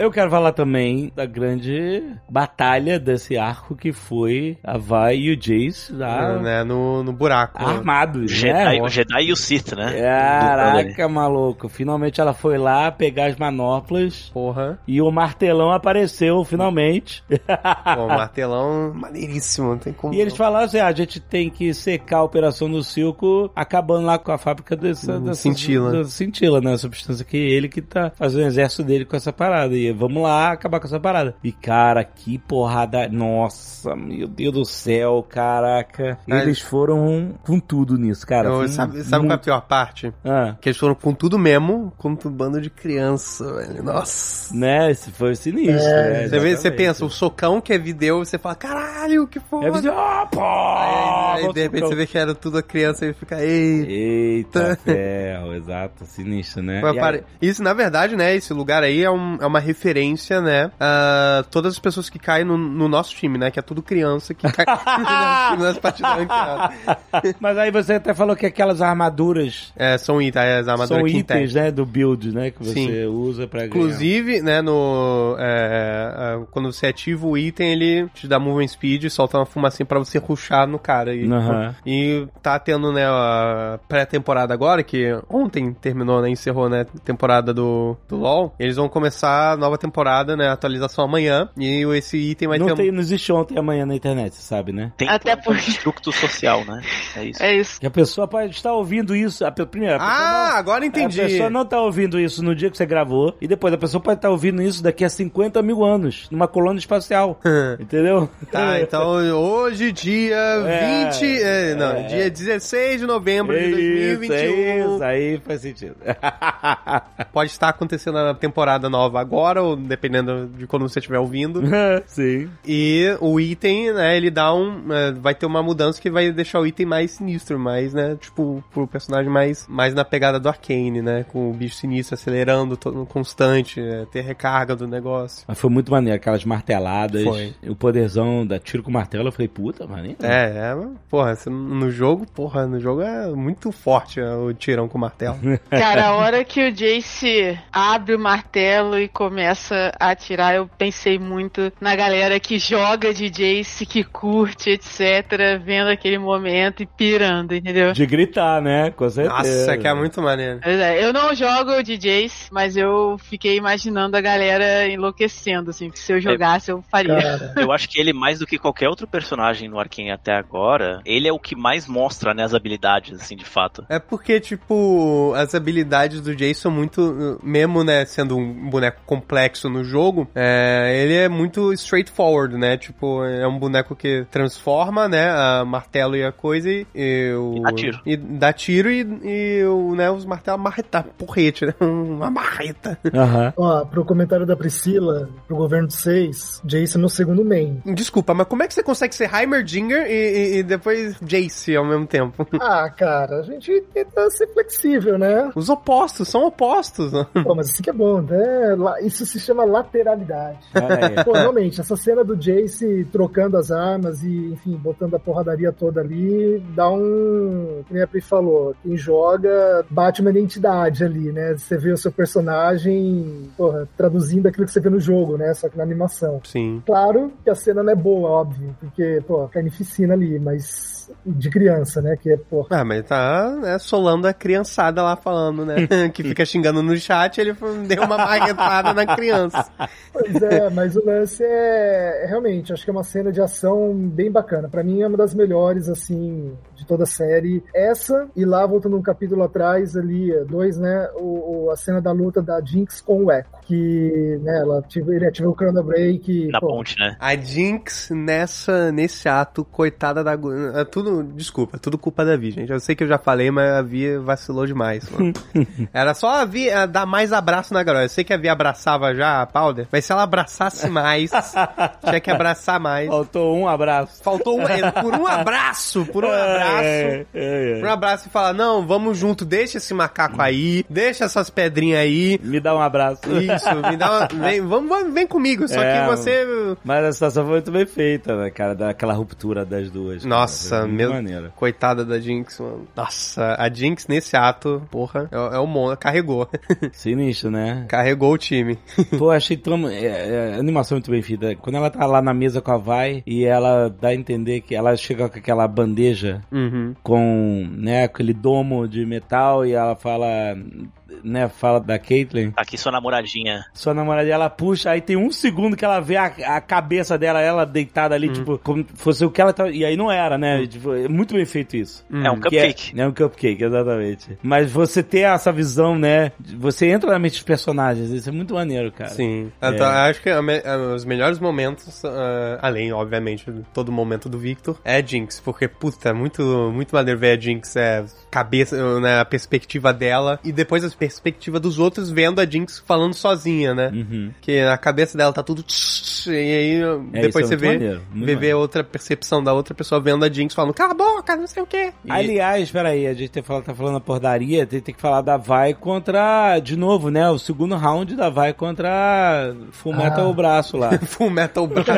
Eu quero falar também da grande batalha desse arco que foi a Vai e o Jace É, lá né, no, no buraco. armados, Jedi, né? o Jedi e o Sith, né? Caraca, maluco. Finalmente ela foi lá pegar as manoplas Porra. e o martelão apareceu finalmente. Pô, martelão maneiríssimo, não tem como. E eles falaram assim: ah, a gente tem que secar a operação do Silco, acabando lá com a fábrica dessa, dessa cintila. da cintila, né? A substância que ele que tá fazendo o exército dele com essa parada. E vamos lá acabar com essa parada. E cara, que porrada. Nossa, meu Deus do céu, caraca. Eles foram com tudo nisso, cara. Eu- sabe sabe qual é a pior parte? Ah, Que eles foram com tudo mesmo, com um bando de criança, velho. Nossa. né? Esse foi sinistro, É, né? Você, vê, você pensa, o socão que é video, você fala, caralho, que Aí foda. você, ah, pô! Aí, aí, Volta de repente pro você vê que era tudo a criança e fica, ei. Eita ferro, exato, sinistro, né? Mas E aí- Isso, na verdade, né? Esse lugar aí é, um- é uma referência, né? A todas as pessoas que caem no, no nosso time, né? Que é tudo criança que cai no nosso partidas ranqueadas. Mas aí você até falou que aquelas armaduras É, são itens, as armaduras são itens, né, do build, né, que você Sim. usa pra ganhar. Inclusive, né, no. é, é, quando você ativa o item, ele te dá movement speed, solta uma fumacinha pra você ruxar no cara. E, Aham. e tá tendo, né, a pré-temporada agora, que ontem terminou, né, encerrou, né, temporada do, do LoL. Eles vão começar nova temporada, né, atualização amanhã. E esse item vai não, ter. tem, não existe ontem e amanhã na internet, você sabe, né? Tem Até um porque- construto social, né? É isso. É isso. Que a pessoa pode estar ouvindo isso, a, primeiro, a Ah, não- agora entendi. A pessoa não tá ouvindo isso no dia que você gravou, e depois a pessoa pode estar ouvindo isso daqui a 50 mil anos, numa colônia espacial. entendeu? Tá, então hoje, dia É, 20. é, não, é. dia 16 de novembro É de isso, 2021. é isso, aí faz sentido. Pode estar acontecendo a temporada nova agora, ou dependendo de quando você estiver ouvindo. Sim. E o item, né, ele dá um. é, vai ter uma mudança que vai deixar o item mais sinistro, mais, né? Tipo, pro personagem mais, mais na pegada do Arcane, né? Com o bicho sinistro acelerando todo, constante, é, ter recarga do negócio. Mas foi muito maneiro, aquelas marteladas, Foi. o poderzão da tiro com martelo, eu falei, puta, maneiro. É, é, mas, porra, no jogo, porra, no jogo é muito forte é, o tirão com martelo. Cara, a hora que o Jace abre o martelo e começa a atirar, eu pensei muito na galera que joga de Jace, que curte, etc, vendo aquele momento e pirando, entendeu? De gritar, né? Com certeza. Nossa, que é muito maneiro. Pois é, eu não jogo de Jace, mas eu fiquei imaginando a galera enlouquecendo, assim, que se eu jogasse eu faria. Cara, Eu acho que ele, mais do que qualquer outro personagem no Arkane até agora, ele é o que mais mostra, né, as habilidades, assim, de fato. É porque, tipo, as habilidades do Jason são muito. Mesmo, né, sendo um boneco complexo no jogo, é, ele é muito straightforward, né? Tipo, é um boneco que transforma, né, a martelo e a coisa e. E, o- E dá tiro. E dá tiro e, e o, né, os martelos marreta, porrete, né? Uma marreta. Aham. ó, pro comentário da Priscila, pro governo de 6, Jason no segundo main. Desculpa, mas como é que você consegue ser Heimerdinger e, e, e depois Jace ao mesmo tempo? Ah, cara, a gente tenta ser flexível, né? Os opostos, são opostos. né? Pô, mas isso que é bom, né? La- Isso se chama lateralidade. Olha aí. Pô, realmente, essa cena do Jace trocando as armas e, enfim, botando a porradaria toda ali, dá um. Como a Pri falou, quem joga bate uma identidade ali, né? Você vê o seu personagem, porra, traduzindo aquilo que você vê no jogo, né? Só que na animação. Sim. Claro que a cena não é boa, óbvio, porque, pô, carnificina ali, mas de criança, né? Que é, pô. Ah, mas tá né, solando a criançada lá falando, né? que fica xingando no chat, ele deu uma marretada na criança. Pois é, mas o lance é, é realmente, acho que é uma cena de ação bem bacana. Pra mim é uma das melhores, assim, de toda a série. Essa, e lá, voltando um capítulo atrás, ali, dois, né? O, o- a cena da luta da Jinx com o Echo. Que, né, ela ativa, ele ativa o Chrono Break. Na pô, ponte, né? A Jinx nessa, nesse ato, coitada da. É tudo, desculpa, é tudo culpa da Vi, gente. Eu sei que eu já falei, mas a Vi vacilou demais, mano. Era só a Vi dar mais abraço na garota. Eu sei que a Vi abraçava já a Powder, mas se ela abraçasse mais, tinha que abraçar mais. Faltou um abraço. Faltou um, eh, por um abraço, por um abraço. É, é, Por um é. abraço e falar, não, vamos junto, deixa esse macaco aí, deixa essas pedrinhas aí. Me dá um abraço. Isso, me dá uma, vem, vamos, vem comigo, só É, que você Mas a situação foi muito bem feita, né, cara? Daquela ruptura das duas. Nossa, meu. maneiro. Coitada da Jinx, mano. Nossa, a Jinx nesse ato, porra, é, é o Mona. Carregou. Sinistro, né? Carregou o time. Pô, achei tão. É, é, animação muito bem feita. Quando ela tá lá na mesa com a Vai e ela dá a entender que ela chega com aquela bandeja Uhum. com, né, aquele domo de metal e ela fala, né, fala da Caitlyn. Aqui sua namoradinha. Sua namorada, ela puxa, aí tem um segundo que ela vê a, a cabeça dela, ela deitada ali, tipo, como fosse o que ela tava. E aí não era, né? Tipo, é muito bem feito isso. Hum. É um Que é, cupcake. é um cupcake, exatamente. Mas você ter essa visão, né? Você entra na mente dos personagens, isso é muito maneiro, cara. Sim. É. Então, acho que a me- a- os melhores momentos, ah, além, obviamente, de todo momento do Victor, é a Jinx. Porque, puta, é muito, muito maneiro ver a Jinx, é, cabeça, né, a perspectiva dela, e depois a perspectiva dos outros vendo a Jinx falando sozinha, né? Uhum. Que na cabeça dela tá tudo. tsh, E aí É, depois isso você é vê, maneiro, vê, vê maneiro. outra percepção da outra pessoa vendo a Jinx falando, cala a boca, não sei o quê. E- Aliás, peraí, a gente tem falado, tá falando a pordaria, tem, tem que falar da Vai contra, de novo, né? O segundo round da Vai contra Fumeta Ah. o braço lá. Full Metal Brother.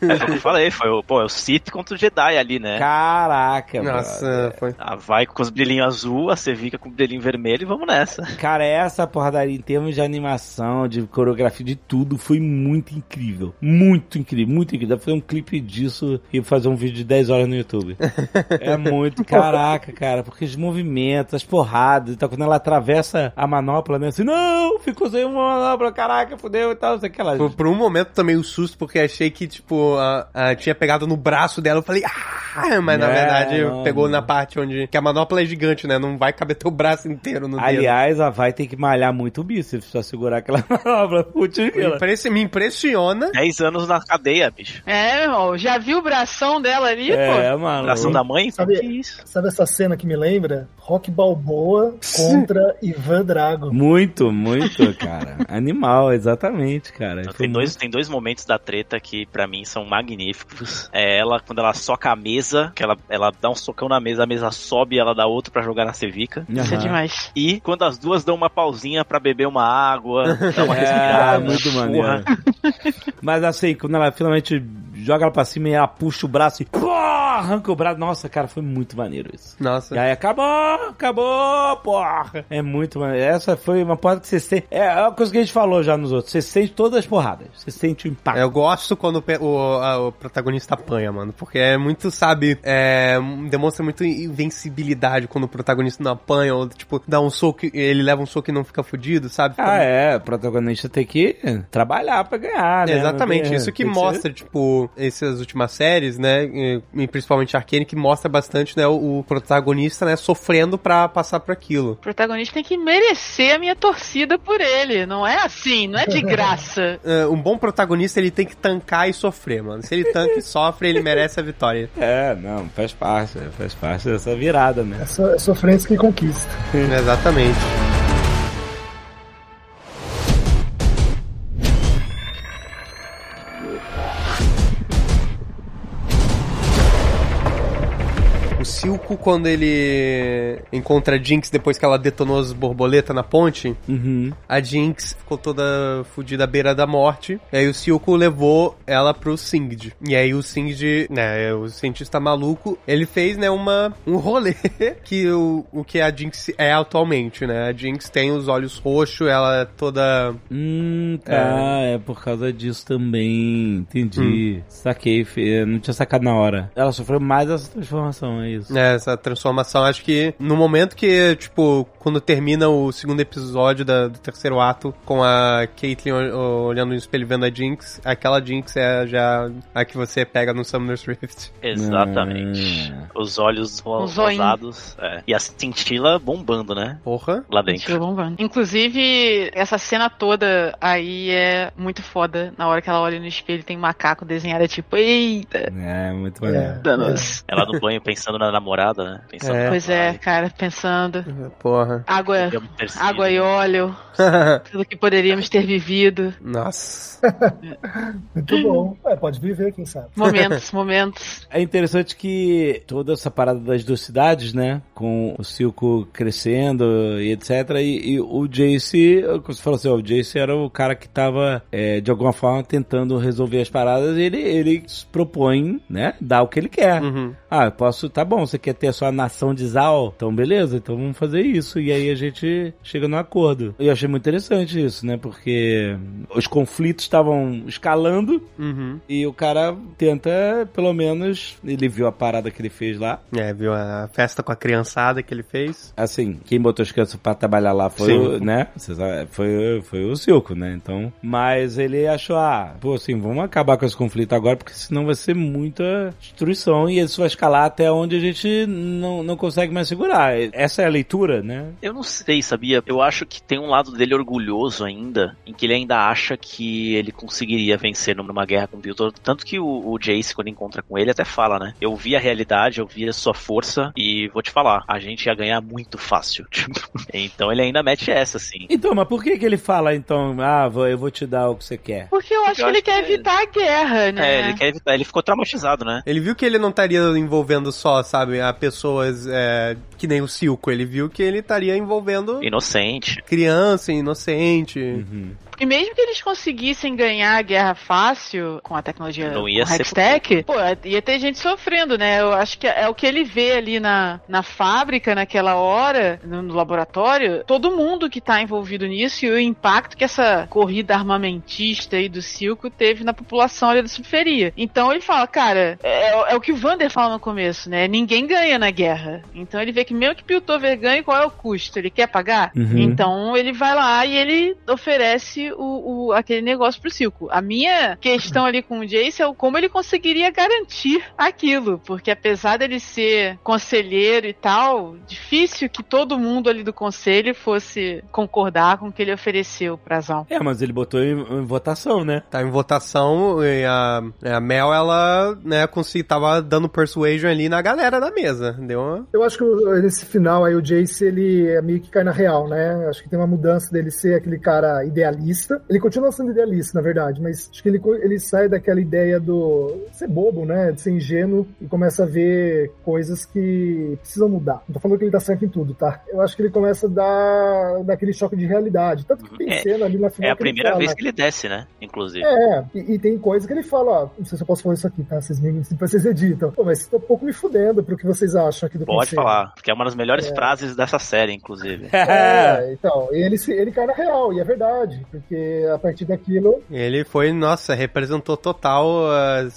É o que eu falei, foi o, pô, é o Sith contra o Jedi ali, né? Caraca, brother. Nossa, foi. A vai com os brilhinhos azul, a Sevica com o brilhinho vermelho e vamos nessa. Cara, essa porradaria em termos de animação, de coreografia, de tudo, foi muito incrível. Muito incrível, muito incrível. Dá pra fazer um clipe disso e fazer um vídeo de 10 horas no YouTube. é muito, caraca, cara, porque os movimentos, as porradas, então quando ela atravessa a manopla, né, assim, não, ficou sem uma manopla, caraca, fudeu e tal, sei que lá. Por, por um momento também o susto, porque achei que, tipo, a, a- tinha pegado no braço dela. Eu falei, ah, mas na É, verdade não, pegou não. na parte onde. Que a manopla é gigante, né? Não vai caber teu braço inteiro no dedo. Aliás, a Vai tem que malhar muito o bíceps pra segurar aquela. Putz, Me, grila. impressi- me impressiona. 10 anos na cadeia, bicho. É, meu irmão, já viu o bração dela ali, É, pô? mano. Coração da mãe? Sabe- Que isso? Sabe essa cena que me lembra? Rock Balboa contra Ivan Drago. Muito, muito, cara. Animal, exatamente, cara. Tem dois, tem dois momentos da treta que pra mim são magníficos. É ela, quando ela soca a mesa, que ela, ela dá um socão na mesa, a mesa sobe e ela dá outro pra jogar na Sevica. muito- Isso é demais. E quando as duas dão uma pausinha pra beber uma água, dá uma É, respirada. muito porra. maneiro. Mas assim, quando ela finalmente joga ela pra cima e ela puxa o braço e. Pô! arranca o braço. Nossa, cara, foi muito maneiro isso. Nossa. E aí acabou, acabou, porra. É muito maneiro. Essa foi uma porra que você sente. É uma coisa que a gente falou já nos outros. Você sente todas as porradas. Você sente o impacto. Eu gosto quando o, a- o protagonista apanha, mano. Porque é muito, sabe, é, demonstra muito invencibilidade quando o protagonista não apanha, ou tipo, dá um soco, ele leva um soco e não fica fudido, sabe? Ah, é. O protagonista tem que trabalhar pra ganhar, né? Exatamente, isso que mostra, tipo, essas últimas séries, né, e, principalmente Arcane, que mostra bastante, né, o, o protagonista, né, sofrendo pra passar por aquilo. O protagonista tem que merecer a minha torcida por ele. Não é assim, não é de graça. É, um bom protagonista, ele tem que tancar e sofrer, mano. Se ele tanca e sofre, ele merece a vitória. É, não, faz parte, faz parte dessa virada, né? É, so, é sofrência que conquista. Exatamente. Quando ele encontra a Jinx depois que ela detonou as borboletas na ponte, Uhum. a Jinx ficou toda fodida à beira da morte. E aí o Silco levou ela pro Singed. E aí o Singed, né, o cientista maluco, ele fez, né, uma, um rolê que o, o que a Jinx é atualmente, né? A Jinx tem os olhos roxos, ela é toda... Hum, tá, é. por causa disso também. Entendi. Saquei, fe- não tinha sacado na hora. Ela sofreu mais essa transformação, é isso. né, essa transformação, acho que no momento que, tipo, quando termina o segundo episódio da- do terceiro ato, com a Caitlyn olhando no espelho vendo a Jinx, aquela Jinx é já a que você pega no Summoner's Rift. Exatamente. Ah. Os olhos rosados. é. E a cintila bombando, né? Porra. Lá dentro. bombando. Inclusive, essa cena toda aí é muito foda. Na hora que ela olha no espelho, tem um macaco desenhado, é tipo, eita, É, muito maneiro. danos. Ela no banho pensando na namorada, né? Pensando É. Pois é, cara, pensando. Porra. Água, me persigo. água e óleo, tudo que poderíamos ter vivido. Nossa. Muito bom. É, pode viver, quem sabe. Momentos, momentos. É interessante que toda essa parada das duas cidades, né? Com o Silco crescendo e etc. E, e o Jace, como você falou assim, ó, o Jace era o cara que tava, é, de alguma forma, tentando resolver as paradas. E ele, ele se propõe, né? Dar o que ele quer. Uhum. Ah, eu posso, tá bom, você quer ter a sua nação de Zal? Então beleza, então vamos fazer isso. E aí a gente chega no acordo. E eu achei muito interessante isso, né? Porque os conflitos estavam escalando Uhum. e o cara tenta, pelo menos, ele viu a parada que ele fez lá. É, viu a festa com a criançada que ele fez? Assim, quem botou as crianças pra trabalhar lá foi Sim. o, né? Foi, foi o Silco, né? Então, mas ele achou, ah, pô, assim, vamos acabar com esse conflito agora, porque senão vai ser muita destruição e isso vai escalar até onde a gente não, não consegue mais segurar. Essa é a leitura, né? Eu não sei, sabia? Eu acho que tem um lado dele orgulhoso ainda, em que ele ainda acha que ele conseguiria vencer numa guerra com o Piltor. Tanto que o, o Jace, quando encontra com ele, até fala, né? Eu vi a realidade, eu vi a sua força, e vou te falar, a gente ia ganhar muito fácil. Tipo, então ele ainda mete essa, assim. Então, mas por que que ele fala, então, ah, vou- eu vou te dar o que você quer? Porque eu acho que eu ele acho quer que- evitar a guerra, né? É, ele quer evitar, ele ficou traumatizado, né? Ele viu que ele não estaria envolvendo só, sabe, a pessoas é, que nem o Silco. Ele viu que ele estaria envolvendo Inocente. criança, inocente. Uhum. E mesmo que eles conseguissem ganhar a guerra fácil com a tecnologia Não ia com ser Hextech, pô, ia ter gente sofrendo, né? Eu acho que é o que ele vê ali na, na fábrica, naquela hora, no, no laboratório, todo mundo que tá envolvido nisso e o impacto que essa corrida armamentista aí do Silco teve na população ali da subferia. Então ele fala, cara, é, é o que o Vander fala no começo, né? Ninguém ganha na guerra. Então ele vê que mesmo que Piltover ganhe, qual é o custo? Ele quer pagar? Uhum. Então ele vai lá e ele oferece o, o- aquele negócio pro Silco. A minha questão ali com o Jace é o como ele conseguiria garantir aquilo. Porque apesar dele ser conselheiro e tal, difícil que todo mundo ali do conselho fosse concordar com o que ele ofereceu pra Zal. É, mas ele botou em, em votação, né? Tá em votação e a, a Mel, ela, né, consegui, tava dando persuasion ali na galera da mesa. Deu uma... Eu acho que nesse final aí o Jace ele, é meio que cai na real, né? Acho que tem uma mudança dele ser aquele cara idealista. Ele continua sendo idealista, na verdade, mas acho que ele, ele sai daquela ideia do ser bobo, né? De ser ingênuo e começa a ver coisas que precisam mudar. Não tô falando que ele tá certo em tudo, tá? Eu acho que ele começa a dar, dar aquele choque de realidade. Tanto que tem É, cena ali na final. É a que ele primeira fala, vez que ele desce, né? Inclusive. é, e, e tem coisa que ele fala, ó, não sei se eu posso falar isso aqui, tá? Vocês, me, depois vocês editam. Pô, mas tô um pouco me fudendo pro que vocês acham aqui do Pode conselho. falar, porque é uma das melhores frases dessa série, inclusive. É, então, ele, se- ele cai na real, e é verdade, porque a partir daquilo, Ele foi, nossa, representou total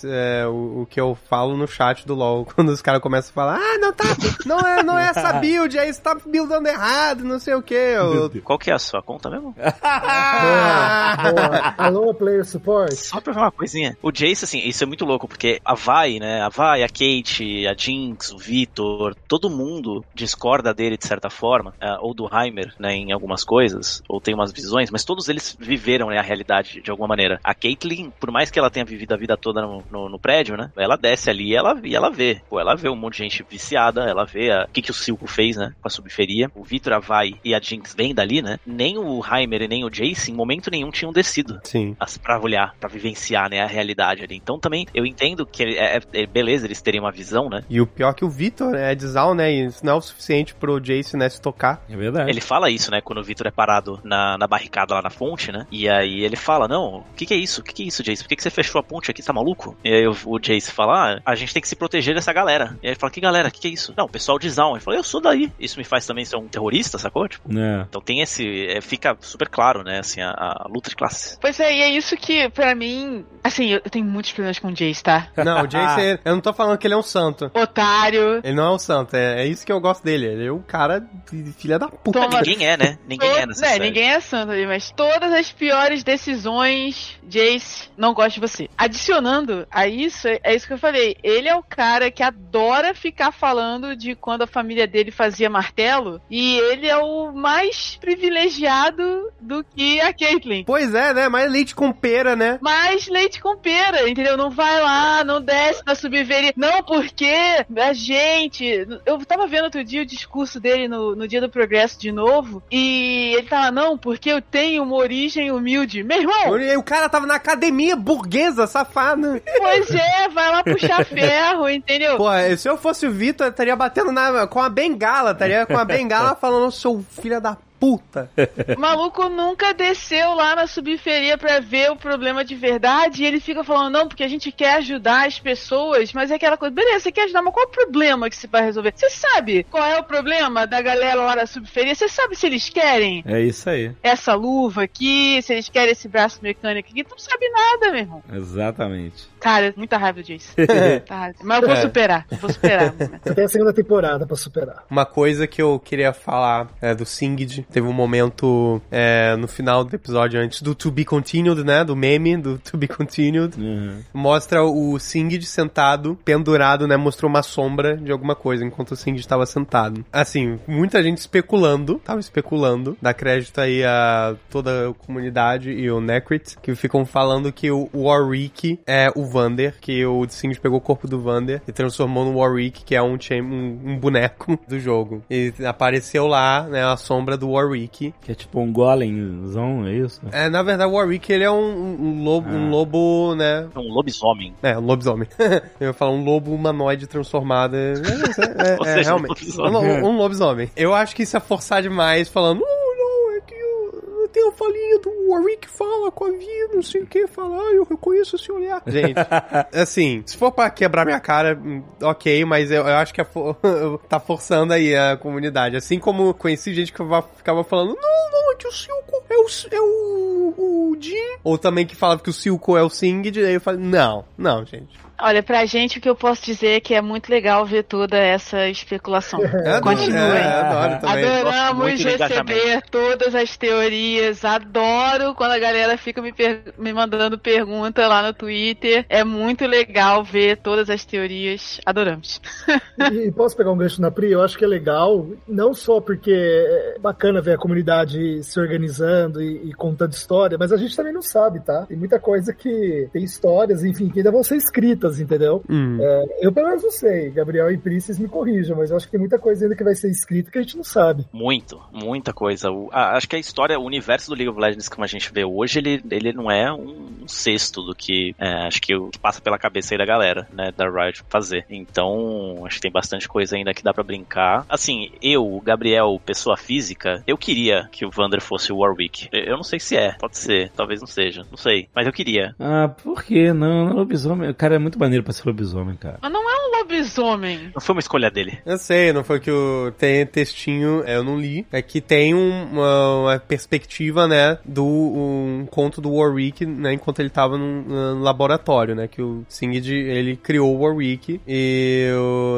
é, o, o que eu falo no chat do LoL, quando os caras começam a falar, ah, não tá, não é, não é essa build, aí você tá buildando errado, não sei o que. Eu, Qual que é a sua conta mesmo? boa, boa. Alô, player support. Só pra ver uma coisinha. O Jace, assim, isso é muito louco, porque a Vai, né? A Vai, a Kate, a Jinx, o Vitor, todo mundo discorda dele de certa forma, ah, ou do Heimer, né, em algumas coisas, ou tem umas visões, mas todos eles viveram né, a realidade de alguma maneira. A Caitlyn, por mais que ela tenha vivido a vida toda no, no- no prédio, né? Ela desce ali e ela, e ela vê. Pô, ela vê um monte de gente viciada, ela vê a- o que, que o Silco fez, né? Com a subferia. O Vitor, a Vai e a Jinx vêm dali, né? Nem o Heimer e nem o Jace, em momento nenhum, tinham descido sim. pra olhar, pra vivenciar, né, a realidade ali. Então também eu entendo que é, é- é beleza eles terem uma visão, né? E o pior é que o Victor é Dzal, né? E isso não é o suficiente pro Jace, né, se tocar. É verdade. Ele fala isso, né, quando o Victor é parado na, na barricada lá na fonte, né? E aí ele fala: Não, o que, que é isso? O que, que é isso, Jace? Por que, que você fechou a ponte aqui? Você tá maluco? E aí o, o Jace fala: Ah, a gente tem que se proteger dessa galera. E aí ele fala: Que galera? O que, que é isso? Não, o pessoal de Zaun. Ele fala: Eu sou daí. Isso me faz também ser um terrorista, sacou? Tipo, É. então tem esse. é, fica super claro, né, assim, a, a luta de classe. Pois é, e é isso que, pra mim, assim, eu tenho muitos problemas com o Jace, tá? Não, o Jace, eu não tô falando que ele é um santo. Otário. Ele não é um santo, é, é isso que eu gosto dele. Ele é um cara de filha da puta. Toma. Ninguém é, né? Ninguém é nessa né, série. ninguém é santo ali, mas todas as piores decisões, Jace, não gosto de você. Adicionando a isso, é isso que eu falei. Ele é o cara que adora ficar falando de quando a família dele fazia martelo, e ele é o mais privilegiado do que a Caitlyn. Pois é, né? Mais leite com pera, né? Mais leite com pera, entendeu? Não vai lá, não desce na subveria. Não, porque a gente. Eu tava vendo outro dia o discurso dele no, no dia do progresso de novo. E ele tava, não, porque eu tenho uma origem humilde. Meu irmão, O cara tava na academia burguesa, safado. pois é, vai lá puxar ferro, entendeu? Pô, se eu fosse o Vitor, eu estaria batendo na, com a bengala, estaria com a bengala falando, seu filho da puta. O maluco nunca desceu lá na subferia pra ver o problema de verdade e ele fica falando, não, porque a gente quer ajudar as pessoas, mas é aquela coisa, beleza, você quer ajudar, mas qual é o problema que você vai resolver? Você sabe qual é o problema da galera lá da subferia? Você sabe se eles querem É isso aí. essa luva aqui, se eles querem esse braço mecânico aqui? Tu não sabe nada, meu irmão. Exatamente. Cara, muita raiva disso. Tá. Mas eu vou É. superar, eu vou superar. Você tem a segunda temporada pra superar. Uma coisa que eu queria falar é do Singed. Teve um momento é, no final do episódio, antes do To Be Continued, né? Do meme do To Be Continued. Uhum. Mostra o Singed sentado, pendurado, né? Mostrou uma sombra de alguma coisa enquanto o Singed estava sentado. Assim, muita gente especulando, tava especulando. Dá crédito aí a toda a comunidade e o Necrit, que ficam falando que o Warwick é o Vander, que o Singed pegou o corpo do Vander e transformou no Warwick, que é um, um, um boneco do jogo. E apareceu lá, né? A sombra do Warwick. Que é tipo um golemzão, é isso? É, na verdade, o Warwick, ele é um, um lobo, um Ah. lobo, né? Um lobisomem. É, um lobisomem. Eu ia falar um lobo humanoide transformado. É, é, é, é, seja, um realmente. lobisomem. Um, um lobisomem. Eu acho que isso é forçar demais, falando, é que eu, eu tenho a falinha do Warwick fala com a vida, não sei o que, fala, ah, eu reconheço esse olhar. Gente, assim, se for pra quebrar minha cara, hum, ok, mas eu, eu acho que é for- tá forçando aí a comunidade. Assim como conheci gente que va- ficava falando, não, não, é que o Silco é o, é o, o Jin. Ou também que falava que o Silco é o Singed, aí eu falei, não, não, gente. Olha, pra gente o que eu posso dizer é que é muito legal ver toda essa especulação. Adoro, Continuem. é, adoro Adoramos receber todas as teorias. Adoro quando a galera fica me, per- me mandando pergunta lá no Twitter. É muito legal ver todas as teorias. Adoramos. E, e posso pegar um gancho na Pri? Eu acho que é legal, não só porque é bacana ver a comunidade se organizando e, e contando história, mas a gente também não sabe, tá? Tem muita coisa que tem histórias, enfim, que ainda vão ser escritas entendeu? Hum. Eu pelo menos não sei, Gabriel e Pri, vocês me corrijam, mas eu acho que tem muita coisa ainda que vai ser escrita que a gente não sabe. Muito, muita coisa. O- a- acho que a história, o universo do League of Legends como a gente vê hoje, ele, ele não é um, um sexto do que é, acho que o que passa pela cabeça aí da galera, né, da Riot fazer. Então, acho que tem bastante coisa ainda que dá pra brincar. Assim, eu, o Gabriel, pessoa física, eu queria que o Vander fosse o Warwick. Eu eu não sei se é, pode ser, talvez não seja, não sei, mas eu queria. Ah, por quê? Não, não é lobisomem. O cara é muito maneiro pra ser lobisomem, cara. Mas não é um lobisomem. Não foi uma escolha dele. Eu sei, não foi que o tem textinho, é, eu não li, é que tem um- uma, uma perspectiva, né, do um conto do Warwick, né, enquanto ele tava num, num laboratório, né, que o Singed, ele criou o Warwick e,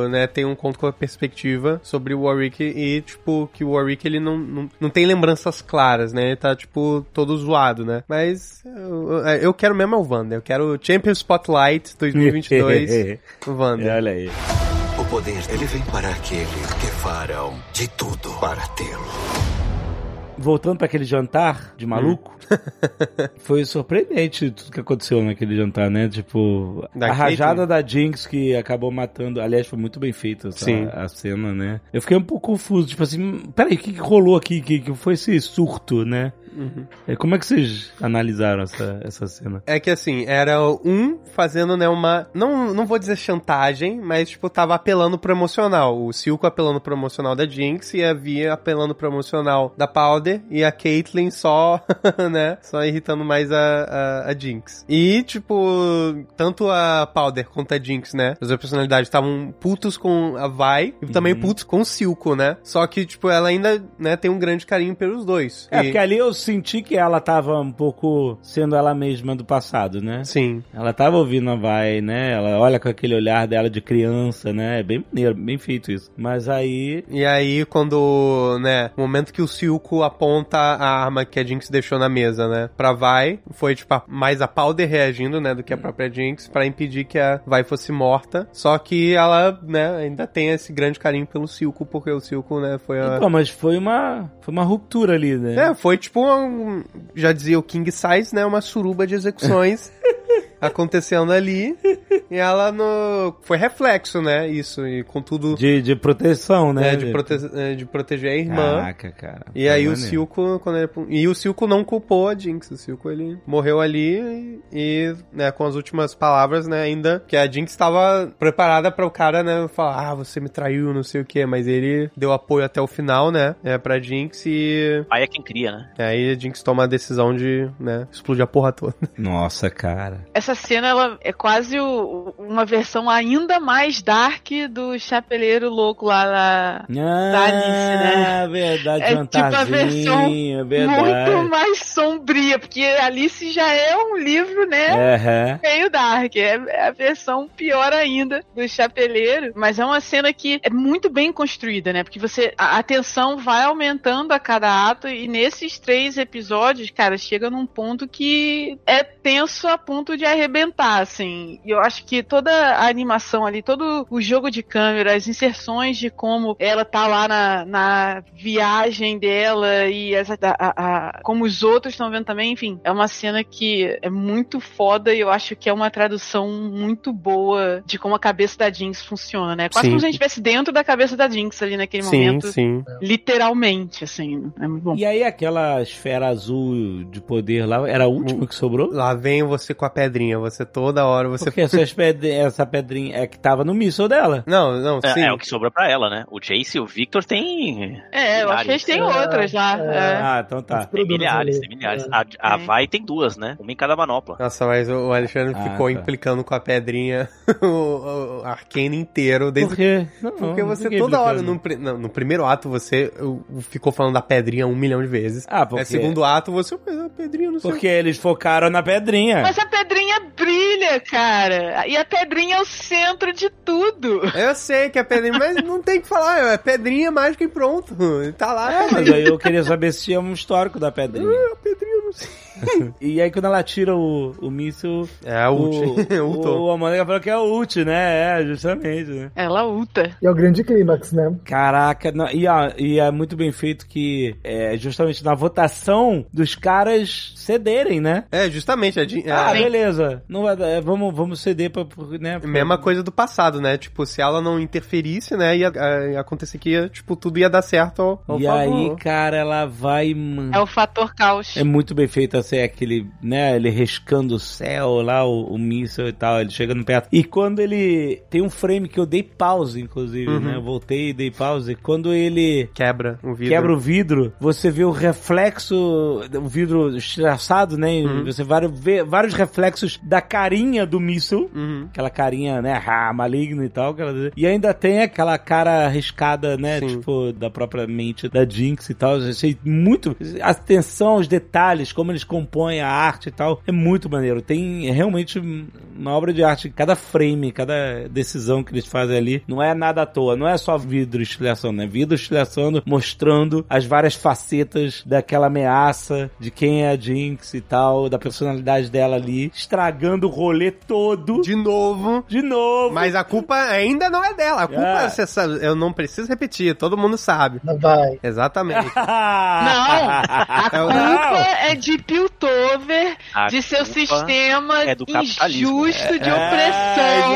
né, tem um conto com a perspectiva sobre o Warwick e, tipo, que o Warwick, ele não, não, não tem lembranças claras, né, ele tá, tipo, todo zoado, né, mas eu, eu quero mesmo é o Wander, eu quero Champion Spotlight 2022, o Wander. Olha aí. O poder, ele vem para aquele que farão de tudo para tê-lo. Voltando pra aquele jantar de maluco, foi surpreendente tudo que aconteceu naquele jantar, né? Tipo, Da a rajada Caitlyn? da Jinx que acabou matando. Aliás, foi muito bem feita a cena, né? Eu fiquei um pouco confuso, tipo assim, peraí, o que, que rolou aqui? Que, que foi esse surto, né? É, Como é que vocês analisaram essa, essa cena? É que assim, era um fazendo, né, uma. Não, não vou dizer chantagem, mas, tipo, tava apelando pro emocional. O Silco apelando pro emocional da Jinx e a Via apelando pro emocional da Powder e a Caitlyn só, né, só irritando mais a, a, a Jinx. E, tipo, tanto a Powder quanto a Jinx, né, as duas personalidades estavam putos com a Vi e também putos com o Silco, né. Só que, tipo, ela ainda, né, tem um grande carinho pelos dois. É, E- porque ali eu senti que ela tava um pouco sendo ela mesma do passado, né? Sim. Ela tava ouvindo a Vai, né? Ela olha com aquele olhar dela de criança, né? É bem maneiro, bem feito isso. Mas aí. E aí, quando, né, o momento que o Silco aponta a arma que a Jinx deixou na mesa, né, pra Vai, foi, tipo, mais a Powder reagindo, né, do que a própria Jinx, pra impedir que a Vai fosse morta. Só que ela, né, ainda tem esse grande carinho pelo Silco, porque o Silco, né, foi a... Pô, mas foi uma. Foi uma ruptura ali, né? É, foi tipo já dizia o King Size, né, uma suruba de execuções acontecendo ali. E ela no... foi reflexo, né, isso, e com tudo... De, de proteção, né? né, de, prote- eh, de proteger a irmã. Caraca, cara. E aí o maneiro. Silco, quando ele, e o Silco não culpou a Jinx, o Silco ele morreu ali e, né, com as últimas palavras, né, ainda que a Jinx estava preparada para o cara, né, falar, ah, você me traiu, não sei o que, mas ele deu apoio até o final, né, é, pra Jinx e Aí é quem cria, né? aí a Jinx toma a decisão de, né, explodir a porra toda. Nossa, cara. Essa cena ela é quase o- uma versão ainda mais dark do Chapeleiro Louco lá na. Ah, Alice, né? verdade, É tipo a é verdade. Muito mais sombria, porque Alice já é um livro, né? Aham. meio dark. É é a versão pior ainda do Chapeleiro. Mas é uma cena que é muito bem construída, né? Porque você. A, a tensão vai aumentando a cada ato. E nesses três episódios, cara, chega num ponto que é tenso a ponto de arrebentar, assim. E eu acho que toda a animação ali, todo o jogo de câmera, as inserções de como ela tá lá na, na viagem dela e as- a- a- a- como os outros estão vendo também, enfim, é uma cena que é muito foda e eu acho que é uma tradução muito boa de como a cabeça da Jinx funciona, né? Quase Sim. como se a gente estivesse dentro da cabeça da Jinx ali naquele sim, momento. sim. Literalmente, assim. É muito bom. E aí aquela esfera azul de poder lá, era a última que sobrou? Lá vem você com a pedrinha, você toda hora, você... Porque essa pedrinha é que tava no míssil dela. Não, não, É, sim. é o que sobrou pra ela, né? O Jace e o Victor tem. É, eu acho que eles têm outras lá. é. é. Ah, então tá. Tem milhares, tem milhares. É. A, a É. Vai tem duas, né? Uma em cada manopla. Nossa, mas o Alexandre Ah, ficou tá. implicando com a pedrinha o, o Arcane inteiro, desde Por quê? Não, Porque não você toda hora, no, não, no primeiro ato, você ficou falando da pedrinha um milhão de vezes. Ah, porque... É segundo ato, você, mas a pedrinha não sei. Porque eles focaram na pedrinha. Mas a pedrinha brilha, cara. E a pedrinha é o centro de tudo. Eu sei que é pedrinha, mas não tem o que falar, é pedrinha mágica e pronto. Tá lá. É, mas aí eu queria saber se tinha um histórico da pedrinha. Ah, pedrinha, eu não sei. e aí quando ela tira o, o míssil, É a ult. o, Ultou. o Amanda falou que é o ult, né? É, justamente, né? Ela ulta. E é o grande clímax, né? Caraca, não- e, ó, e é muito bem feito que é justamente na votação dos caras cederem, né? É, justamente. A Jean- Ah, a- beleza. Não vai, é, vamos, vamos ceder pra, pra- né? pra- Mesma coisa do passado, né? Tipo, se ela não interferisse, né, ia, ia acontecer que ia, tipo, tudo ia dar certo ao, ao E favor. aí, cara, ela vai. man- É o fator caos. É muito bem assim, aquele, né, ele riscando o céu lá, o, o míssil e tal, ele chegando perto. E quando ele. Tem um frame que eu dei pause, inclusive, Uhum. né? Eu voltei e dei pause. Quando ele. Quebra o vidro. Quebra o vidro, você vê o reflexo, o vidro estraçado, né? Uhum. Você ver vários reflexos da carinha do míssil. Uhum. Aquela carinha, né, ah, maligna e tal. aquela- E ainda tem aquela cara arriscada, né, Sim. tipo, da própria mente da Jinx e tal. Eu achei muito... Atenção aos detalhes, como eles compõem a arte e tal, é muito maneiro. Tem realmente uma obra de arte. Cada frame, cada decisão que eles fazem ali, não é nada à toa. Não é só vidro estilhaçando, é vidro estilhaçando, mostrando as várias facetas daquela ameaça, de quem é a Jinx e tal, da personalidade dela ali, estragando o rolê todo. De novo. De novo. Mas a culpa ainda não é dela. A culpa, É. você sabe, eu não preciso repetir, todo mundo sabe. Não vai. Exatamente. Não, a É culpa é de Piltover, A de seu sistema é do capitalismo. injusto de É, opressão.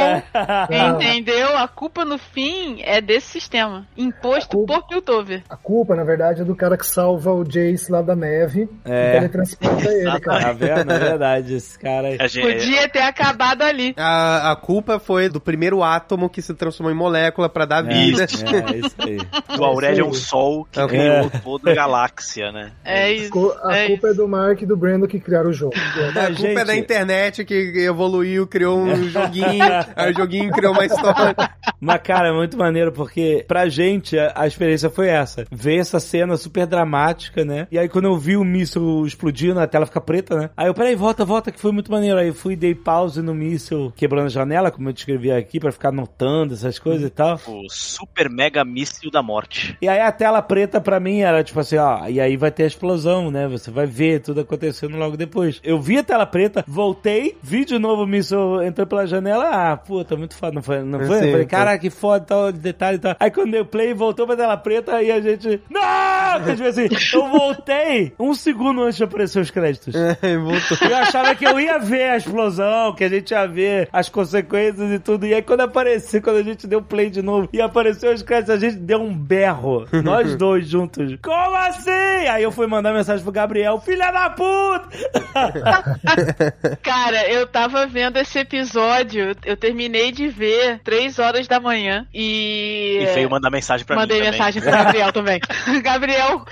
é. Entendeu? A culpa no fim é desse sistema, imposto A culpa- por Piltover. A culpa, na verdade, é do cara que salva o Jace lá da neve É. e teletransporta ele, cara. Tá vendo? É verdade, esse cara aí. A Podia ter acabado ali. A, a culpa foi do primeiro átomo que se transformou em molécula pra dar vida. É, isso aí. o Aurélio é um sol que É. criou toda a galáxia, né? É A isso. A é culpa é isso. do Mark e do Brandon que criaram o jogo. A culpa gente- é da internet que evoluiu, criou um joguinho, aí o joguinho criou uma história. Mas, cara, é muito maneiro porque pra gente a, a experiência foi essa. Ver essa cena super dramática, né? E aí quando eu vi o míssil explodindo, a tela fica preta, né? Aí eu, peraí, volta, volta, que foi muito maneiro. Aí eu fui, dei pause no míssil quebrando a janela, como eu descrevi aqui, pra ficar notando essas coisas e tal. O super mega míssil da morte. E aí a tela preta pra mim era tipo assim, ó, e aí vai ter a explosão, né? Você vai ver tudo acontecendo logo depois. Eu vi a tela preta, voltei, vi de novo o míssil entrando pela janela, ah, puta, muito foda, não foi? Não foi? Sim, eu falei, caraca, que foda, tal, detalhe e tal. Aí quando deu play, voltou pra tela preta, aí a gente, não! Tipo assim, eu voltei um segundo antes de aparecer os créditos. É, voltou. Eu achava que eu ia ver a explosão, que a gente ia ver as consequências e tudo. E aí quando apareceu, quando a gente deu play de novo e apareceu os créditos, a gente deu um berro. Nós dois juntos. Como assim? Aí eu fui mandar mensagem pro Gabriel, filha da puta! Cara, eu tava vendo esse episódio, eu terminei de ver três horas da manhã e. E veio mandar mensagem pra Mandei mim também. mensagem pro Gabriel também. Gabriel,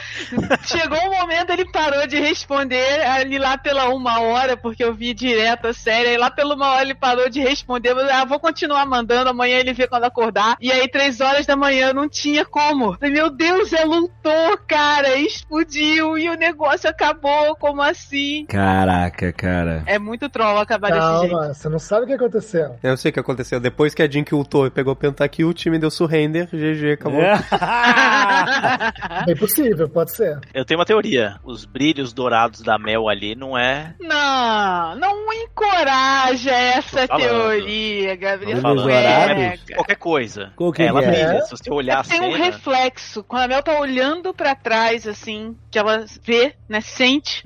chegou um momento, ele parou de responder ali lá pela uma hora, porque eu vi direto a série. Aí lá pela uma hora ele parou de responder. Mas, ah, vou continuar mandando, amanhã ele vê quando acordar. E aí, três horas da manhã, não tinha como. Meu Deus, ela lutou, cara, explodiu e o negócio acabou. Como assim? Caraca, cara. É muito troll acabar desse jeito. Calma, você não sabe o que aconteceu. Eu sei o que aconteceu. Depois que a Jink ultou e pegou o Pentakill, o time deu surrender, GG, acabou. É. É impossível, pode ser. Eu tenho uma teoria. Os brilhos dourados da Mel ali não é. Não, não encoraja essa teoria, Gabriel. Falando, é qualquer coisa. Qual que ela é? brilha. Se você olhar a Tem um reflexo. Quando a Mel tá olhando pra trás, assim, que ela vê, né, sente